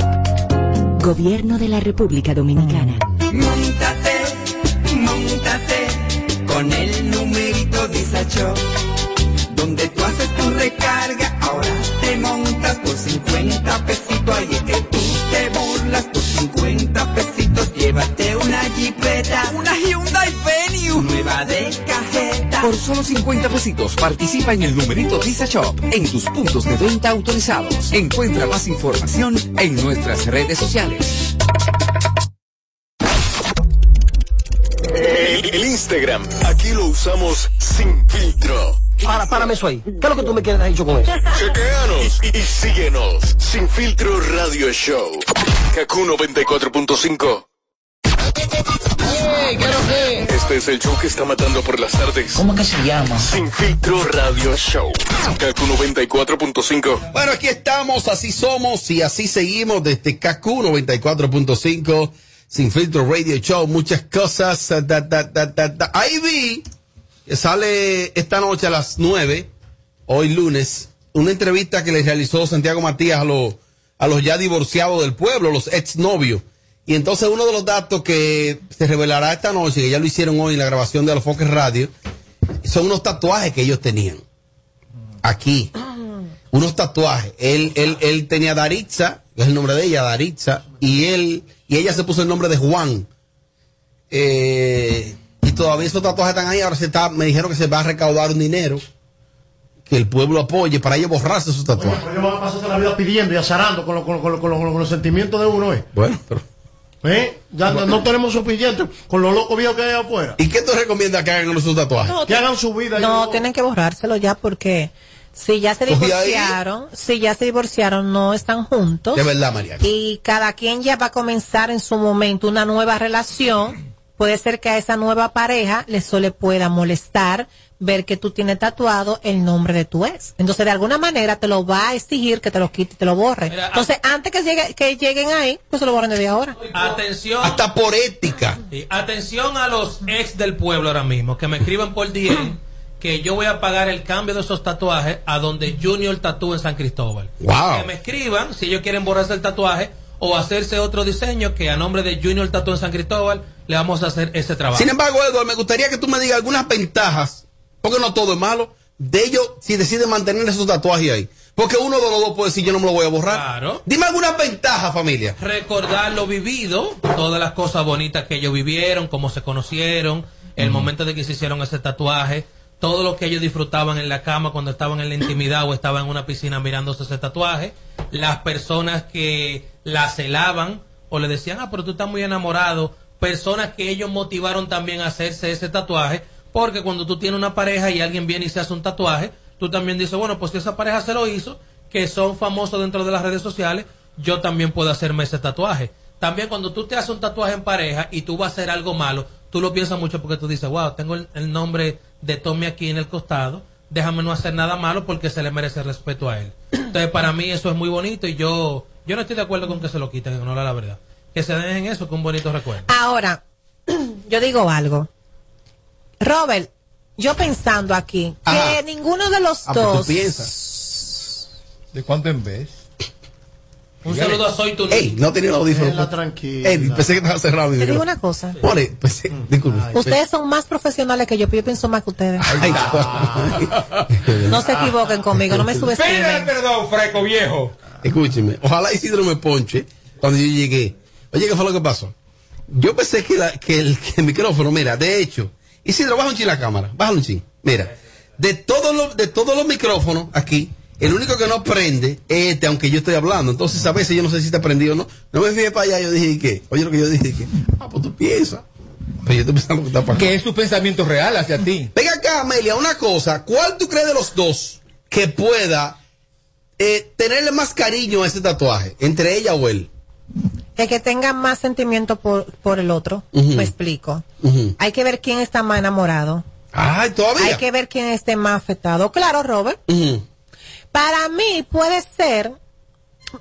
Gobierno de la República Dominicana. Móntate, móntate con el numerito Visa Shop, donde tú haces tu recarga, ahora te montas por 50 pesitos, ahí es que tú te burlas por 50 pesitos, llévate una jipeta, Una Hyundai Venue. nueva de cajeta. Por solo 50 pesitos participa en el numerito Visa Shop en tus puntos de venta autorizados. Encuentra más información en nuestras redes sociales. El, el Instagram, aquí lo usamos sin filtro. Para, párame eso ahí. ¿Qué es lo que tú me quieres dicho con eso? Chequeanos y, y síguenos. Sin filtro radio show. Kaku 94.5. Este es el show que está matando por las tardes. ¿Cómo que se llama? Sin filtro radio show. Kaku 94.5. Bueno, aquí estamos, así somos y así seguimos desde KQ 94.5, Sin Filtro Radio Show, muchas cosas. eh, da, da, da, da, da. Ahí vi que sale esta noche a las 9, hoy lunes, una entrevista que le realizó Santiago Matías a los, a los ya divorciados del pueblo, los exnovios. Y entonces uno de los datos que se revelará esta noche, que ya lo hicieron hoy en la grabación de los Foques Radio, son unos tatuajes que ellos tenían. Aquí. Unos tatuajes. Él, él, él tenía Daritza, que es el nombre de ella, Daritza, y él, y ella se puso el nombre de Juan. Eh, y todavía esos tatuajes están ahí, ahora se está, me dijeron que se va a recaudar un dinero que el pueblo apoye para ellos borrarse sus tatuajes. Oye, pero ellos van a pasarse la vida pidiendo y azarando con, lo- con, lo- con, lo- con lo- con los sentimientos de uno, ¿eh? Bueno, pero. ¿Eh? Ya no, no tenemos suficiente con los locos viejos que hay afuera. ¿Y qué tú recomiendas que hagan con sus tatuajes? que hagan su vida. No, tienen que borrárselo ya porque si ya se divorciaron, si ya se divorciaron, no están juntos. De verdad, María. Y cada quien ya va a comenzar en su momento una nueva relación. Puede ser que a esa nueva pareja le solo le pueda molestar ver que tú tienes tatuado el nombre de tu ex. Entonces, de alguna manera te lo va a exigir que te lo quite y te lo borre. Entonces, antes que, llegue, que lleguen ahí, pues se lo borren desde ahora. Atención. Hasta por ética. Sí, Atención a los ex del pueblo ahora mismo, que me escriban por DM que yo voy a pagar el cambio de esos tatuajes a donde Junior tatúa en San Cristóbal. Wow. Que me escriban si ellos quieren borrarse el tatuaje o hacerse otro diseño que a nombre de Junior en San Cristóbal le vamos a hacer ese trabajo. Sin embargo, Edward, me gustaría que tú me digas algunas ventajas, porque no todo es malo, de ellos si deciden mantener esos tatuajes ahí. Porque uno de los dos puede decir yo no me lo voy a borrar. Claro. Dime algunas ventajas, familia. recordar lo vivido, todas las cosas bonitas que ellos vivieron, cómo se conocieron, el momento de que se hicieron ese tatuaje, todo lo que ellos disfrutaban en la cama cuando estaban en la intimidad o estaban en una piscina mirándose ese tatuaje, las personas que la celaban o le decían, ah, pero tú estás muy enamorado, personas que ellos motivaron también a hacerse ese tatuaje, porque cuando tú tienes una pareja y alguien viene y se hace un tatuaje, tú también dices, bueno, pues si esa pareja se lo hizo, que son famosos dentro de las redes sociales, yo también puedo hacerme ese tatuaje. También cuando tú te haces un tatuaje en pareja y tú vas a hacer algo malo, tú lo piensas mucho porque tú dices, wow, tengo el nombre de Tommy aquí en el costado, déjame no hacer nada malo porque se le merece respeto a él. Entonces, para mí eso es muy bonito y yo yo no estoy de acuerdo con que se lo quiten, en honor a la verdad. Que se dejen eso con un bonito recuerdo. Ahora, yo digo algo. Robert, yo pensando aquí que ninguno de los Ah, tú dos. piensas. ¿De cuánto en vez? Un saludo a Soy tu Ey, no tenía el audífono. Tranquila. Ey, pensé que estaba cerrado Te digo una cosa. More, pensé, disculpe. Ustedes son más profesionales que yo, pero yo pienso más que ustedes. Ay, No se equivoquen conmigo, no me Pídele subestimen. perdón, freco viejo. Escúcheme, ojalá Isidro me ponche cuando yo llegué. Oye, ¿qué fue lo que pasó? Yo pensé que, la- que el, que el micrófono, mira, de hecho, Isidro, baja un chin la cámara, baja un chin. Mira, de todos los, de todos los micrófonos aquí, el único que no prende es este, aunque yo estoy hablando. Entonces, a veces yo no sé si está prendido o no. No me fijé para allá, yo dije, ¿qué? Oye, lo que yo dije, que, ah, pues tú piensas. Pero yo estoy pensando que está para acá. Que es su pensamiento real hacia ti. Venga acá, Amelia, una cosa. ¿Cuál tú crees de los dos que pueda eh, tenerle más cariño a ese tatuaje? ¿Entre ella o él? El que tenga más sentimiento por, por el otro, me explico. Hay que ver quién está más enamorado. Ay, todavía. Hay que ver quién esté más afectado. Claro, Robert. Ujú. Para mí puede ser,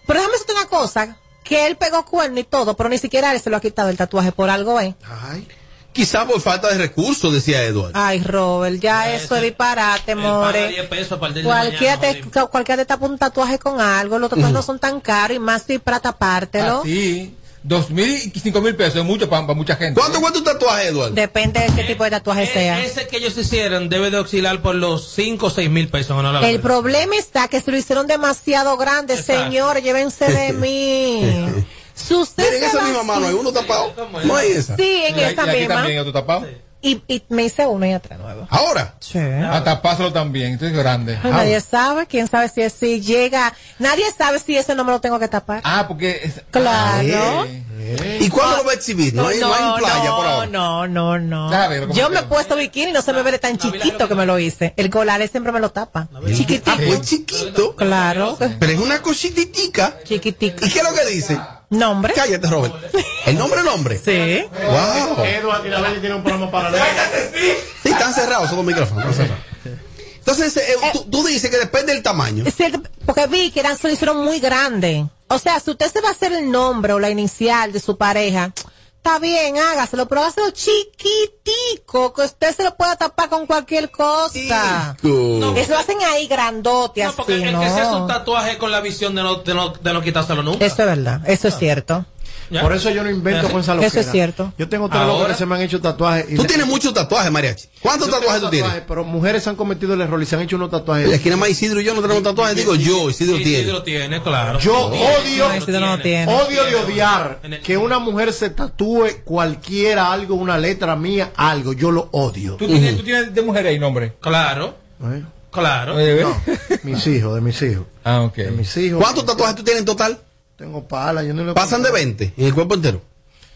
pero déjame decirte una cosa, que él pegó cuerno y todo, pero ni siquiera él se lo ha quitado el tatuaje por algo, ¿eh? Ay. Quizá por falta de recursos, decía Edward. Ay, Robert, ya eso es disparate, more. 10 pesos para el día de Cualquiera te, cualquiera te tapa un tatuaje con algo, los tatuajes no son tan caros y más si para tapártelo. Así. Dos mil y cinco mil pesos es mucho para, mucha gente. ¿Cuánto cuesta un tatuaje, Edward? Depende de qué tipo de tatuaje sea. E- Ese que ellos hicieron debe de oscilar por los 5 o 6 mil pesos. en la El verdad. problema está que se lo hicieron demasiado grande, Exacto. señores, llévense de mí. Si usted se esa va misma así- mano, hay uno tapado. No hay esa. Sí, en Y esa aquí misma. también otro tapado. Y, y me hice uno y atrás nuevo. Ahora. Sí. A tapárselo también, entonces grande. Ay, Nadie sabe, quién sabe si es si llega, nadie sabe si ese no me lo tengo que tapar. Ah, porque. es- Claro. ¿Y cuándo lo va a exhibir? No, hay, no hay playa por ahora. no, no, no. Cómo Yo me he puesto bikini y no se me ve de tan chiquito que me lo hice. El golare siempre me lo tapa. Chiquitico. Ah, pues chiquito. Claro. Pero es una cositica. Chiquitico. ¿Y qué es lo que dice? Nombre. Cállate, Robert. ¿El nombre, nombre? Sí. Wow. Edward y la Betty tienen un programa paralelo. Sí, están cerrados esos dos micrófonos. están cerrados. Entonces, eh, tú, tú dices que depende del tamaño. Porque vi que eran, se lo hicieron muy grande. O sea, si usted se va a hacer el nombre o la inicial de su pareja, está bien, hágaselo, pero hágaselo chiquitico, que usted se lo pueda tapar con cualquier cosa. No. Eso lo hacen ahí grandote, No, porque así, el ¿no? que se hace un tatuaje con la visión de no, de no, de no quitárselo nunca. Eso es verdad, eso es cierto. ¿Ya? Por eso yo no invento con esa. Eso es cierto. Yo tengo tres locos que se me han hecho tatuajes. y Tú le- tienes muchos tatuajes, Mariachi. ¿Cuántos Yo tatuajes tú tienes? Pero mujeres han cometido el error y se han hecho unos tatuajes. aquí nada más Isidro y yo no tenemos tatuajes. Digo yo, Isidro Sí, tiene. lo tiene, claro. Yo odio- Isidro no tiene. Odio de odiar que una mujer se tatúe cualquiera algo, una letra mía, algo. Yo lo odio. ¿Tú tienes, tú tienes de mujer ahí nombre. Claro. ¿Eh? Claro. No, mis hijos, de mis hijos. Ah, ok. De mis hijos. ¿Cuántos tatuajes tú tienes en total? Tengo pala, yo no le ¿Pasan de 20 en el cuerpo entero?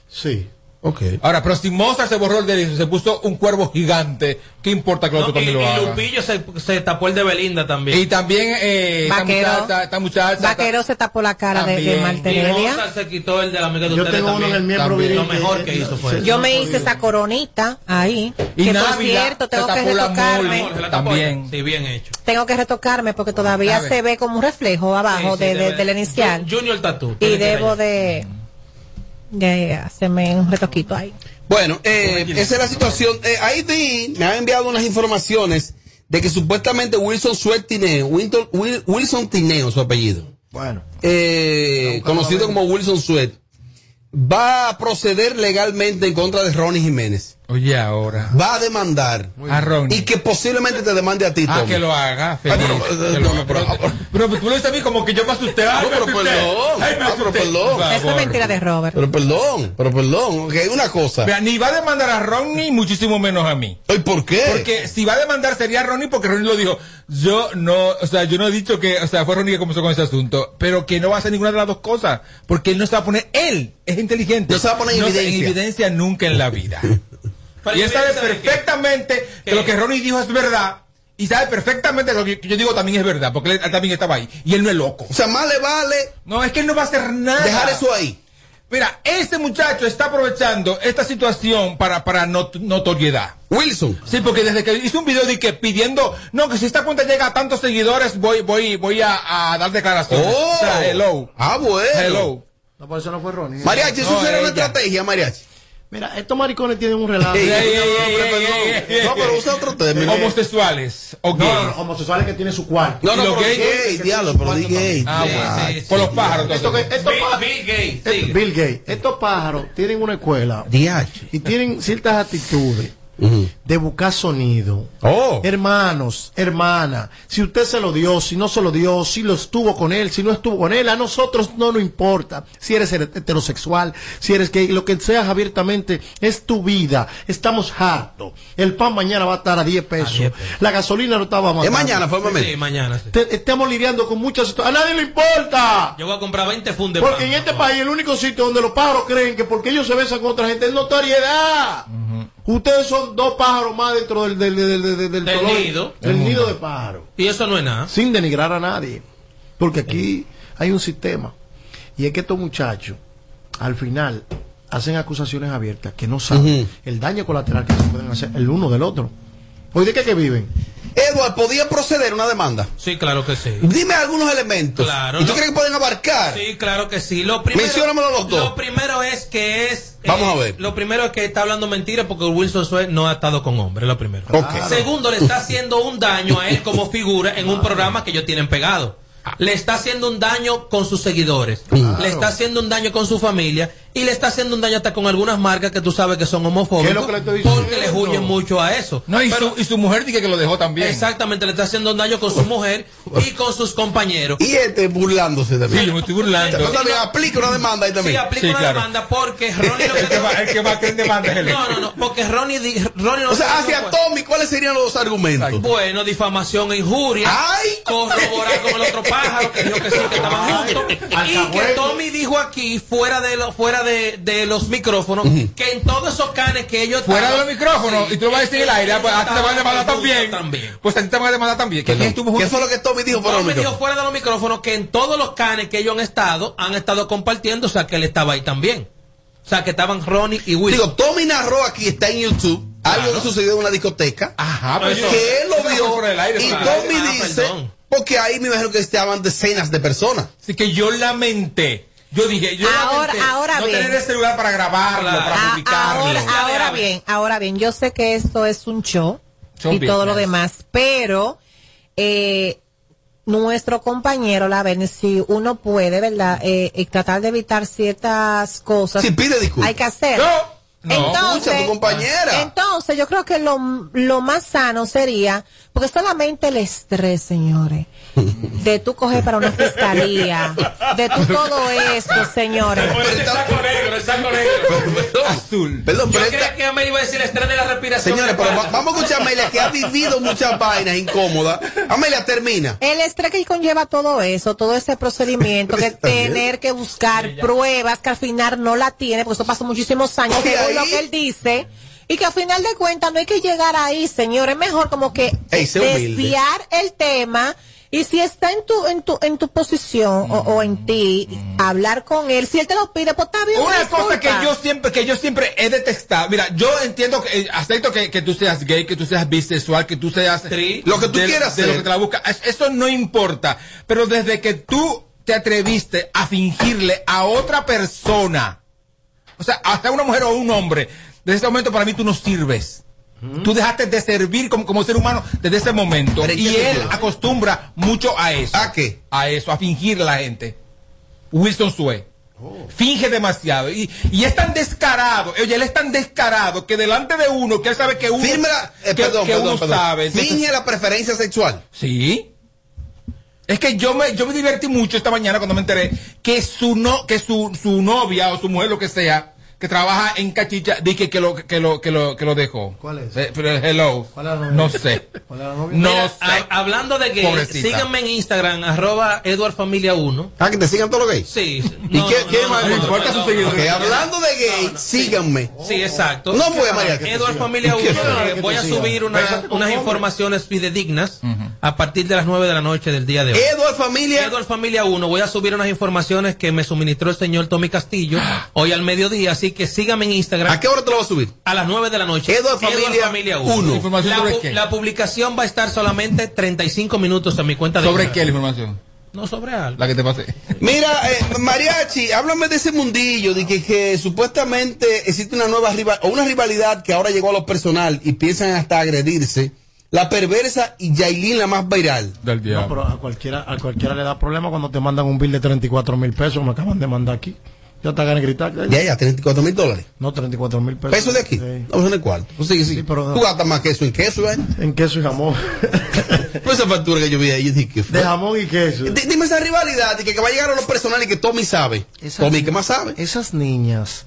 Sí. Ok. Ahora, pero si Mozart se borró el de se puso un cuervo gigante, ¿qué importa que el No, otro y, también lo y haga? Lupillo se, se tapó el de Belinda también. Y también eh, esta Vaquero. muchacha, esta muchacha. Vaquero se tapó la cara de, de. Y. Mozart se quitó el de la amiga de Yo tengo uno en el miembro Lo mejor que- hizo fue eso. Yo me hice esa coronita ahí. Y que por cierto, tengo que retocarme. También. Sí, bien hecho. Tengo que retocarme porque todavía se ve como un reflejo abajo Sí, sí, de, de- debe- de la inicial. Junior Tattoo. Y debo de, de hacerme un retoquito ahí. Bueno, eh, esa es la situación. Eh, ahí di- me han enviado unas informaciones de que supuestamente Wilson Sweat Tineo, Wilson Tineo, su apellido, Bueno. eh, conocido como Wilson Sweat, va a proceder legalmente en contra de Ronnie Jiménez. Oye, ahora. Va a demandar. A Ronnie. Y que posiblemente te demande a ti, Ah, Tommy. que lo haga, Ay, feliz. pero- Que lo no, haga. pero- pero, pero tú lo dices a mí como que yo me asusté. Ay, No, pero asusté. perdón. Ay, me Ah, pero perdón. Eso es mentira de Robert. Pero perdón, pero perdón, ok, una cosa. Vea, ni va a demandar a Ronnie, muchísimo menos a mí. ¿Y por qué? Porque si va a demandar sería Ronnie porque Ronnie lo dijo. Yo no, o sea, yo no he dicho que, o sea, fue Ronnie que comenzó con ese asunto, pero que no va a hacer ninguna de las dos cosas, porque él no se va a poner, él es inteligente. No se va a poner en evidencia. evidencia nunca en la vida. Pero y él sabe perfectamente que lo que Ronnie dijo es verdad. Y sabe perfectamente que lo que yo digo también es verdad, porque él, él también estaba ahí. Y él no es loco. O sea, más le vale No, es que él no va a hacer nada. dejar eso ahí. Mira, este muchacho está aprovechando esta situación para, para not- notoriedad. Wilson. Sí, porque desde que hizo un video de que pidiendo, no, que si esta cuenta llega a tantos seguidores, voy, voy, voy a, a dar declaraciones. Oh. O sea, hello. Ah, bueno. Hello. No, por eso no fue Ronnie. Mariachi, eso No, será una estrategia, Mariachi. Mira, estos maricones tienen un relato. Ey, ey, no, ey, No, pero usa otro término. Homosexuales. O No, no, no, homosexuales que tienen su cuarto. No, no, ¿Y los pero gays? gay, diablo, pero di gay. Ah, bueno. sí, sí. Por los pájaros. Esto entonces. estos Bill, pa- Bill Gates, estos- sigue. Bill Gates. Estos pájaros tienen una escuela DH. y tienen ciertas actitudes De buscar sonido. Oh. Hermanos, hermana, si usted se lo dio, si no se lo dio, si lo estuvo con él, si no estuvo con él, a nosotros no nos importa. Si eres heterosexual, si eres gay, lo que seas abiertamente es tu vida. Estamos hartos. El pan mañana va a estar a 10 pesos. 10 pesos. La gasolina no estaba más. Es mañana. Sí, mañana. sí. estamos lidiando con muchas situaciones. A nadie le importa. Yo voy a comprar 20 fundes. Porque en este país el único sitio donde los pájaros creen que porque ellos se besan con otra gente es notoriedad. Ustedes son dos pájaros más dentro del, del, del, del, del, nido. Del nido de pájaros. Y eso no es nada. Sin denigrar a nadie. Porque aquí hay un sistema. Y es que estos muchachos, al final, hacen acusaciones abiertas que no saben el daño colateral que se pueden hacer el uno del otro. Hoy de qué que viven. Edward, ¿podía proceder una demanda? Sí, claro que sí. Dime algunos elementos. Claro, ¿Y tú crees que pueden abarcar? Sí, claro que sí. Lo primero, Menciónamelo los dos. Lo primero es que es. eh, Vamos a ver. Lo primero es que está hablando mentira porque Wilson Sweat no ha estado con hombres, lo primero. Ok. Segundo, le está haciendo un daño a él como figura en un programa que ellos tienen pegado. Le está haciendo un daño con sus seguidores. Le está haciendo un daño con su familia. Y le está haciendo un daño hasta con algunas marcas que tú sabes que son ¿Qué es homofóbicas. le? Porque le huyen mucho a eso. No, y, Pero- su, y su mujer dice que lo dejó también. Exactamente, le está haciendo un daño con su mujer y con sus compañeros. Y este burlándose de mí. Sí, yo me estoy burlando. También aplica una demanda ahí Sí, también. aplica Sí, una claro. demanda porque Ronnie lo que El que va, el que va que demanda es él. No, no, no, porque Ronnie, di- Ronnie no o sea, hacia Tommy, ¿cuáles serían los argumentos? Bueno, difamación e injuria. Ay. Corroborar con el otro pájaro que dijo que sí, que estaban juntos. Y que. Tommy dijo aquí, fuera de, lo- fuera de, de los micrófonos, que en todos esos canes que ellos Fuera de los micrófonos, Sí, y tú lo vas a decir en el aire, pues a ti te van a demandar también. también. Pues a ti te van a demandar también. ¿Quién estuvo ¿Qué junto? fue lo que Tommy dijo fuera Tommy dijo fuera de los micrófonos que en todos los canes que ellos han estado, han estado compartiendo, o sea, que él estaba ahí también. O sea, que estaban Ronnie y Will. Digo, Tommy narró aquí, está en YouTube, algo que sucedió en una discoteca, Ajá, pues Eso- que él lo vio, fuera del aire, y claro. Tommy Ah, dice. Porque ahí me imagino que estaban decenas de personas. Así que yo lamenté. Yo dije, yo Ahora- lamenté ahora no bien. tener el celular para grabarlo, Claro. para Ah, publicarlo. ahora, bien, ahora bien, yo sé que esto es un show y todo lo demás, pero eh, nuestro compañero, la ven, si uno puede, ¿verdad? Eh, y tratar de evitar ciertas cosas, Sí, pide disculpas. hay que hacerlo. No, no, escucha a tu compañera. Entonces, entonces yo creo que lo, lo más sano sería, porque solamente el estrés, señores, de tú coger para una fiscalía, de tú todo eso, señores. El saco negro, el saco negro. Azul. Perdón, Yo pero creía que Amelia iba a decir el estrés de la respiración. Señores, pero va- vamos a escuchar a Amelia que ha vivido muchas vainas incómodas. Amelia, termina. El estrés que conlleva todo eso, todo ese procedimiento, que tener que buscar pruebas que al final no la tiene, porque eso pasó muchísimos años, lo que él dice, y que al final de cuentas no hay que llegar ahí, señor, es mejor como que desviar el tema. Y si está en tu, en tu, en tu posición o, o en ti, hablar con él, si él te lo pide, pues está bien. Una disculpa. cosa que yo siempre, que yo siempre he detestado. Mira, yo entiendo que, eh, acepto que, que tú seas gay, que tú seas bisexual, que tú seas Lo que tú de- quieras de ser. lo que te la busca. Es- Eso no importa. Pero desde que tú te atreviste a fingirle a otra persona, o sea, hasta una mujer o un hombre, desde ese momento para mí tú no sirves. Tú dejaste de servir como, como ser humano desde ese momento. Pero ¿en qué Y él sentido? acostumbra mucho a eso. ¿A qué? A eso, a fingir la gente. Wilson Sue. Oh. Finge demasiado. Y, y es tan descarado. Oye, él es tan descarado que delante de uno, que él sabe que uno. Firme la, eh, que, perdón, que perdón, uno perdón. sabe. Entonces- Finge la preferencia sexual. Sí. Es que yo me, yo me divertí mucho esta mañana cuando me enteré que su no, que su, su novia o su mujer, lo que sea, que trabaja en cachicha, dije que lo, que lo, que lo, que lo dejó. ¿Cuál es? Eh, pero hello. ¿Cuál es la novia? No sé. ¿Cuál es la novia? No Mira, sé. a- hablando de gay, Pobrecita. síganme en Instagram, arroba Edward Familia 1. Ah, que te sigan todos los gays. Sí. ¿Y qué, qué más? no importa su seguidor. Ok, hablando de gay, síganme. Sí, exacto. No voy a María. que sigan. Familia 1, ¿Qué fue? eh, voy a subir una- unas informaciones fidedignas a partir de las 9 de la noche del día de hoy. Edward Familia. Edward Familia 1, voy a subir unas informaciones que me suministró el señor Tommy Castillo hoy al mediodía, así que síganme en Instagram. ¿A qué hora te lo vas a subir? A las 9 de la noche. Edward Familia 1. uno. ¿Información La, sobre pu- qué? la publicación va a estar solamente 35 minutos en mi cuenta de ¿Sobre qué la información? No sobre algo. La que te pasé. Mira, eh, Mariachi, háblame de ese mundillo, de que, que supuestamente existe una nueva rival, o una rivalidad que ahora llegó a lo personal y piensan hasta agredirse. La perversa y Yailin la más viral. Del No, pero a cualquiera, a cualquiera le da problema cuando te mandan un bill de 34 mil pesos, me acaban de mandar aquí. Ya te ganas gritar. Ya, ya, 34 mil dólares. No, 34 mil pesos. ¿Pesos de aquí? Sí. No, eso no es cuarto. Pues sí, sí. pero- Tú gastas más queso en queso, ¿eh? En queso y jamón. Pues esa factura que yo vi ahí, yo dije, ¿qué fue? De jamón y queso. D- Dime esa rivalidad, y que, que va a llegar a lo personal y que Tommy sabe. Esas- Tommy, ¿qué más sabe? Esas niñas,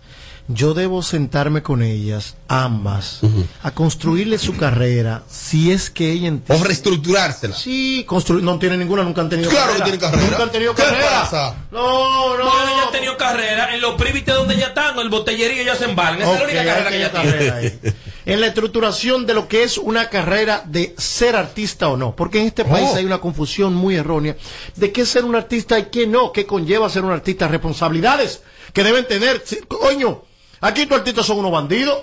yo debo sentarme con ellas, ambas, a construirle su carrera, si es que ella O entiende. reestructurársela. Sí, construir, no tienen ninguna, nunca han tenido Claro que carrera. tienen carrera. Nunca han tenido ¿Qué carrera. pasa? No, no. Bueno, ella ha tenido carrera en los privites donde ella está, en el botellerío ella se embalan. Esa es la única carrera que ella tiene. carrera. En la estructuración de lo que es una carrera de ser artista o no. Porque en este país Oh. hay una confusión muy errónea de qué es ser un artista y qué no, qué conlleva ser un artista, responsabilidades que deben tener. Sí, Coño, aquí tus artistas son unos bandidos.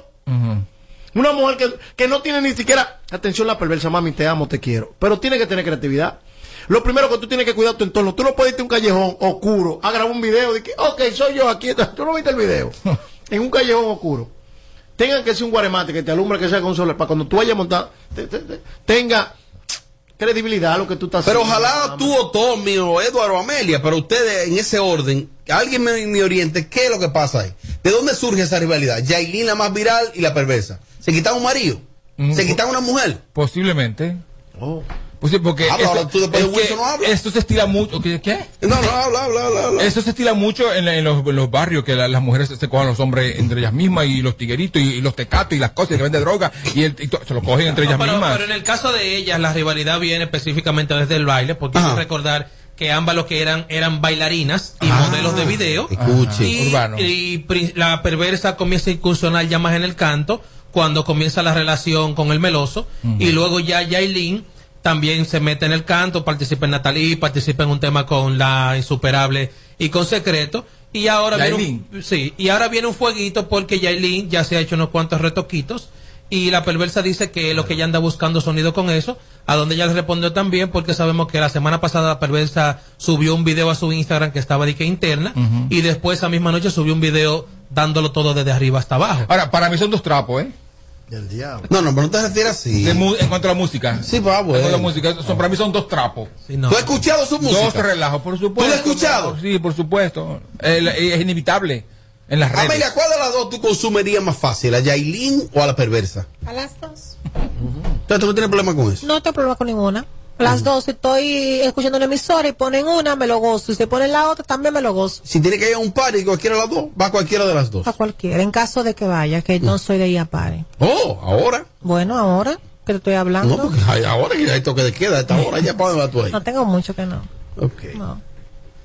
Una mujer que, que no tiene ni siquiera, atención la perversa, mami, te amo, te quiero, pero tiene que tener creatividad. Lo primero que tú tienes que cuidar tu entorno. Tú no puedes irte a un callejón oscuro a grabar un video de que, ok, soy yo aquí. Tú no viste el video. en un callejón oscuro. Tengan que ser un guaremate que te alumbra que sea con sol para cuando tú vayas a montar, te- te- te- tenga credibilidad a lo que tú estás Pero haciendo. ojalá tú o Tommy o Eduardo o Amelia, pero ustedes en ese orden, alguien me, me oriente qué es lo que pasa ahí. ¿De dónde surge esa rivalidad? Yailin la más viral y la perversa. ¿Se quitan un marido? ¿Se quitan una mujer? Posiblemente. Oh. Pues sí, porque Habla, eso- tú después de Wilson no hablas. esto se estila mucho. ¿Qué? qué? No, no, habla, habla, habla. habla. Eso se estila mucho en, la- en los, en los barrios, que la- las mujeres se, se cojan a los hombres entre ellas mismas y los tigueritos y, y los tecatos y las cosas y que venden droga y, el- y to- se lo cogen entre ellas pero, mismas. pero en el caso de ellas, la rivalidad viene específicamente desde el baile, porque hay que recordar que ambas lo que eran eran bailarinas y modelos de video. escuche. Y, Urbano. y la perversa comienza a incursionar ya más en el canto, cuando comienza la relación con el meloso, y luego ya Yailin también se mete en el canto, participa en Natalie, participa en un tema con la insuperable y con secreto. Y ahora viene un, sí, y ahora viene un fueguito porque Yailin ya se ha hecho unos cuantos retoquitos y la perversa dice que lo que ella anda buscando sonido con eso, a donde ella le respondió también porque sabemos que la semana pasada la perversa subió un video a su Instagram que estaba de que interna y después esa misma noche subió un video dándolo todo desde arriba hasta abajo. Ahora, para mí son dos trapos, ¿eh? Del diablo. No, no, pero no te refieres así. De mu- en cuanto a la música. Sí, va, En cuanto a la bueno. música, son, para mí son dos trapos. no. ¿Tú has escuchado su música? Dos relajos, por supuesto. ¿Tú lo has escuchado? Sí, por supuesto. El- es inevitable. En las redes. Amelia, ¿cuál de las dos tú consumirías más fácil? ¿A Yailin o a la perversa? A las dos. Entonces, ¿tú no tienes problema con eso? No tengo problema con ninguna. Las dos, si estoy escuchando una emisora y ponen una, me lo gozo. Y si ponen la otra, también me lo gozo. Si tiene que ir a un par y cualquiera de las dos, va a cualquiera de las dos. A cualquiera, en caso de que vaya, que no soy de ir a pare. Oh, ahora. Bueno, ahora que te estoy hablando. No, porque hay- ahora que hay toque de queda, esta hora ya para dónde vas tú ahí. No tengo mucho que no. Ok. No.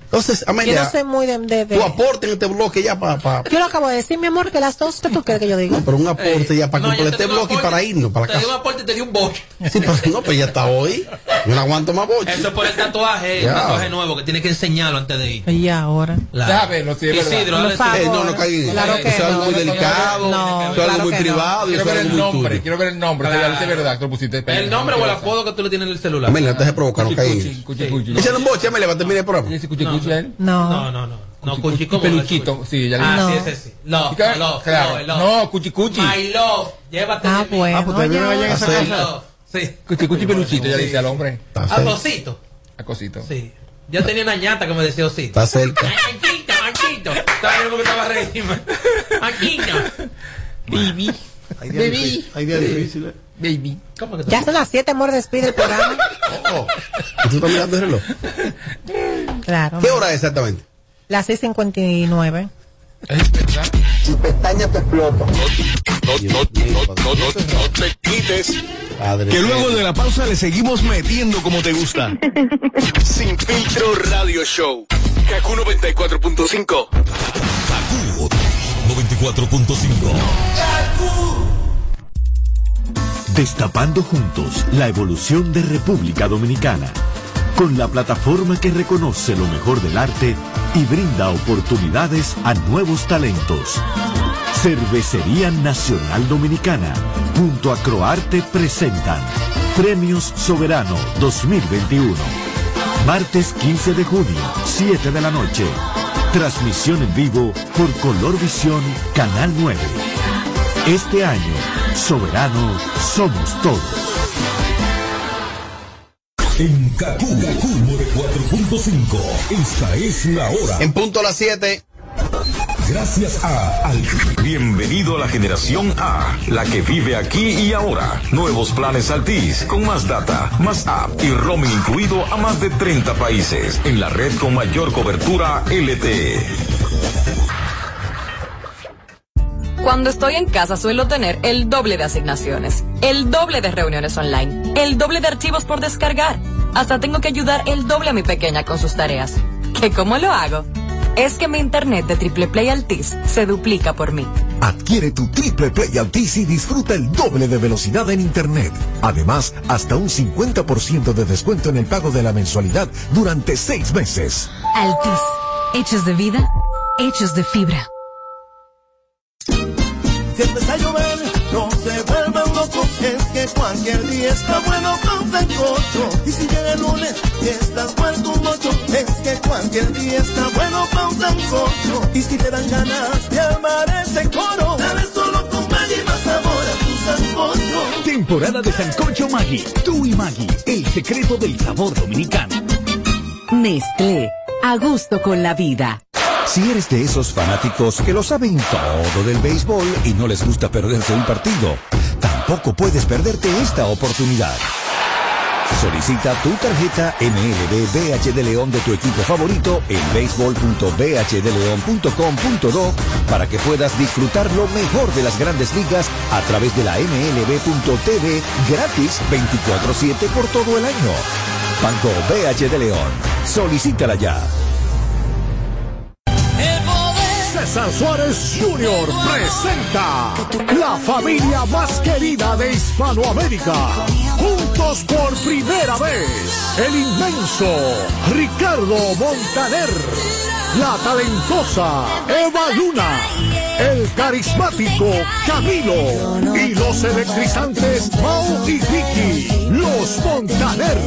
Entonces, Yo Amelia, no soy muy de... de- de- tu aporte en este bloque ya para... Pa, Yo lo acabo de decir, mi amor, que las dos, ¿qué tú quieres que yo diga? pero un aporte ya para no, yo completar te este bloque y para irnos para Te la dio un casa. aporte y te dio un boche. Sí, pero no, pues ya está hoy. Yo no aguanto más boche. Eso es por el tatuaje, el tatuaje nuevo que tiene que enseñarlo antes de ir. Y ahora. La- verlo, sí. Isidro, su- Eh, no, no en Claro eso. que Eso es algo no. muy No, no, no, delicado, no, eso es claro algo muy no. privado Quiero ver el nombre, quiero ver el nombre. Claro. Es verdad que lo pusiste. El nombre o el apodo que tú le tienes en el celular. No te dejes provocar, no cuchi. Échale un boche, Amelia, va a terminar el programa. ¿Ese cuchi, cuchi, él? No. No, no, no. No, Cuchi, como peluchito, sí, ya le Ah, No. sí, ese sí. Love, love, Claro. love, love. No, cuchi, cuchi. My love, llévate Ah, de bueno. Ah, pues todavía no ya. vayan a esa Hacer- My casa. Sí. Cuchi, cuchi, peluchito, ya dice al hombre. Está A cerca. Osito. A cosito. Sí. Yo tenía una ñata que me decía Osito. Está cerca. Manchito, manchito. Estaba viendo porque estaba reíma. Manchito. Baby. Hay días difíciles. Hay días difíciles. Baby. ¿Cómo que Ya son las 7, amor, despide el programa. Oh, ¿y ¿Tú estás mirando el reloj? Claro. ¿Qué hora es exactamente? Las 6.59. Es verdad. Si pestaña te exploto. No, no, no, no, no, no te quites. Padre. Que luego de la pausa le seguimos metiendo como te gusta. Sin filtro radio show. Kaku 94.5. 94.5. Destapando juntos la evolución de República Dominicana, con la plataforma que reconoce lo mejor del arte y brinda oportunidades a nuevos talentos. Cervecería Nacional Dominicana, junto a Croarte presentan Premios Soberano 2021. Martes 15 de junio, 7 de la noche. Transmisión en vivo por Colorvisión, Canal 9. Este año, Soberano somos todos. En Kaku, Kaku 4.5. Esta es la hora. En punto a las 7. Gracias a Al. Bienvenido a la generación A, la que vive aquí y ahora. Nuevos planes Altis, con más data, más app y roaming incluido a más de 30 países, en la red con mayor cobertura LTE. Cuando estoy en casa suelo tener el doble de asignaciones, el doble de reuniones online, el doble de archivos por descargar. Hasta tengo que ayudar el doble a mi pequeña con sus tareas. ¿Que cómo lo hago? Es que mi internet de Triple Play Altis se duplica por mí. Adquiere tu Triple Play Altis y disfruta el doble de velocidad en Internet. Además, hasta un 50% de descuento en el pago de la mensualidad durante seis meses. Altis. Hechos de vida, hechos de fibra. Si empieza a llover, no se es que cualquier día está bueno con sancocho. Y si llega el lunes y estás muerto un mocho, es que cualquier día está bueno con sancocho. Y si te dan ganas de armar ese coro, dale solo con Maggi más sabor a tu sancocho. Temporada de Sancocho Maggi. Tú y Maggi, el secreto del sabor dominicano. Nestlé, a gusto con la vida. Si eres de esos fanáticos que lo saben todo del béisbol y no les gusta perderse un partido, tampoco puedes perderte esta oportunidad. Solicita tu tarjeta MLB BH de León de tu equipo favorito en béisbol.bhdeleon.com.do para que puedas disfrutar lo mejor de las grandes ligas a través de la MLB.tv gratis 24-7 por todo el año. Banco BH de León. Solicítala ya. César Suárez Jr. presenta la familia más querida de Hispanoamérica. Juntos por primera vez, el inmenso Ricardo Montaner, la talentosa Eva Luna, el carismático Camilo y los electrizantes Mau y Vicky. Los Montaner,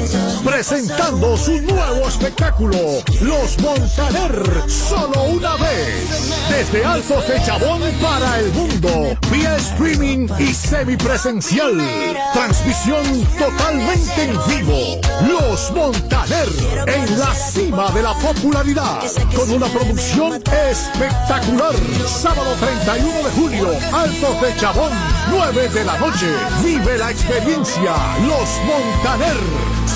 presentando su nuevo espectáculo, Los Montaner, solo una vez. Desde Altos de Chabón para el mundo, vía streaming y semipresencial. Transmisión totalmente en vivo. Los Montaner, en la cima de la popularidad, con una producción espectacular. Sábado 31 de julio, Altos de Chabón, 9 de la noche. Vive la experiencia. Los Montaner.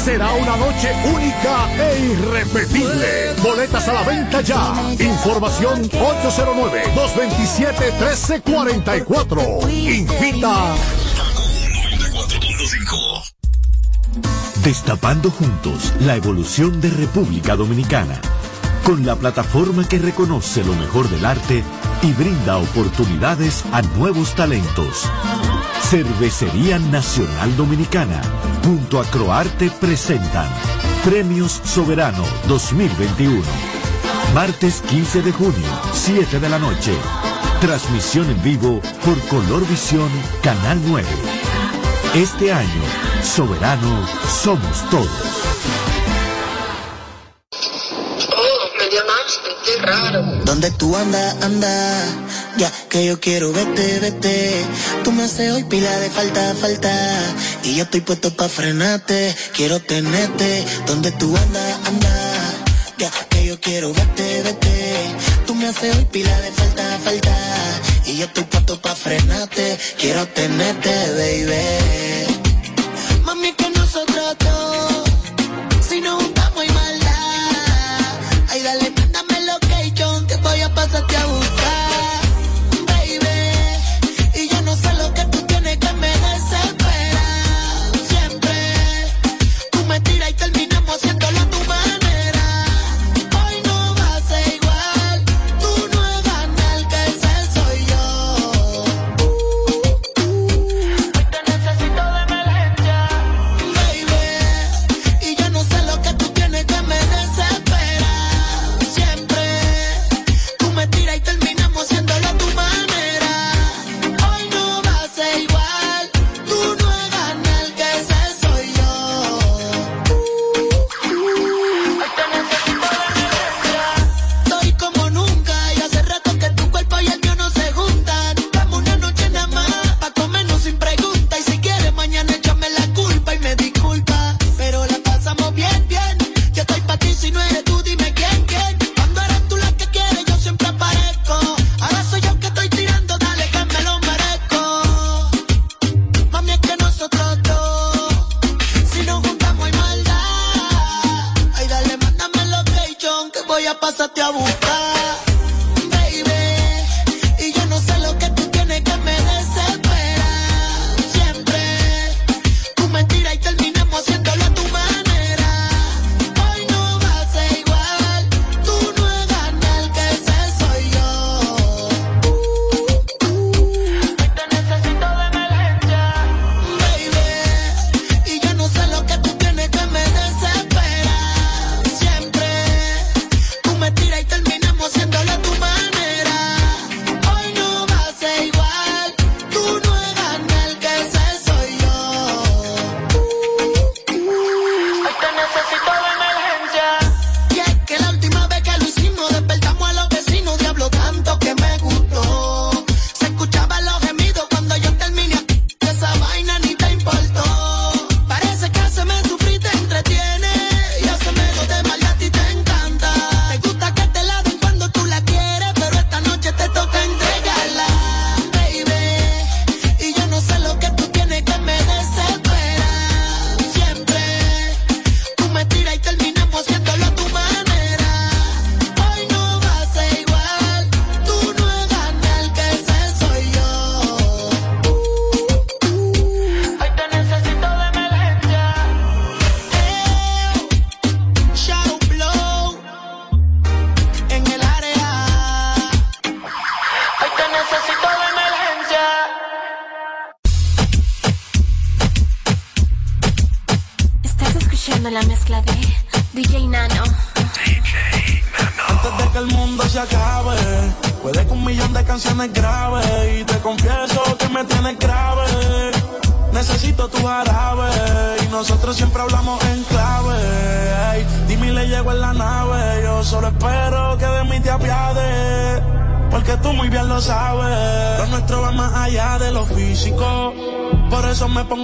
Será una noche única e irrepetible. Boletas a la venta ya. Información 809-227-1344. Invita. Destapando juntos la evolución de República Dominicana. Con la plataforma que reconoce lo mejor del arte y brinda oportunidades a nuevos talentos. Cervecería Nacional Dominicana junto a Croarte presentan Premios Soberano 2021. Martes 15 de junio, 7 de la noche. Transmisión en vivo por Color Visión, Canal 9. Este año, Soberano somos todos. Oh, me llamaste, qué raro. ¿Dónde tú andas, anda? Ya que yo quiero vete, vete. Tú me haces hoy pila de falta, falta. Y yo estoy puesto pa' frenarte. Quiero tenerte. Donde tú andas, anda. Ya que yo quiero vete, vete. Tú me haces hoy pila de falta, falta. Y yo estoy puesto pa' frenarte. Quiero tenerte, baby. Mami, que nosotros dos. Si nos juntamos y maldad. Ay, dale, mándame location que voy a pasarte a.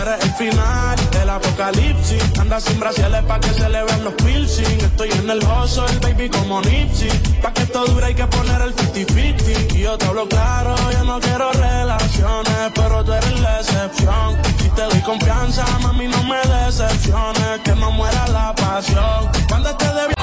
eres el final del apocalipsis. Anda sin brasiles pa' que se le vean los piercing. Estoy en el el baby, como Nietzsche. Pa' que esto dure hay que poner el 50-50. Y yo te hablo claro, yo no quiero relaciones, pero tú eres la excepción. Si te doy confianza, mami, no me decepciones. Que no muera la pasión. Cuando debí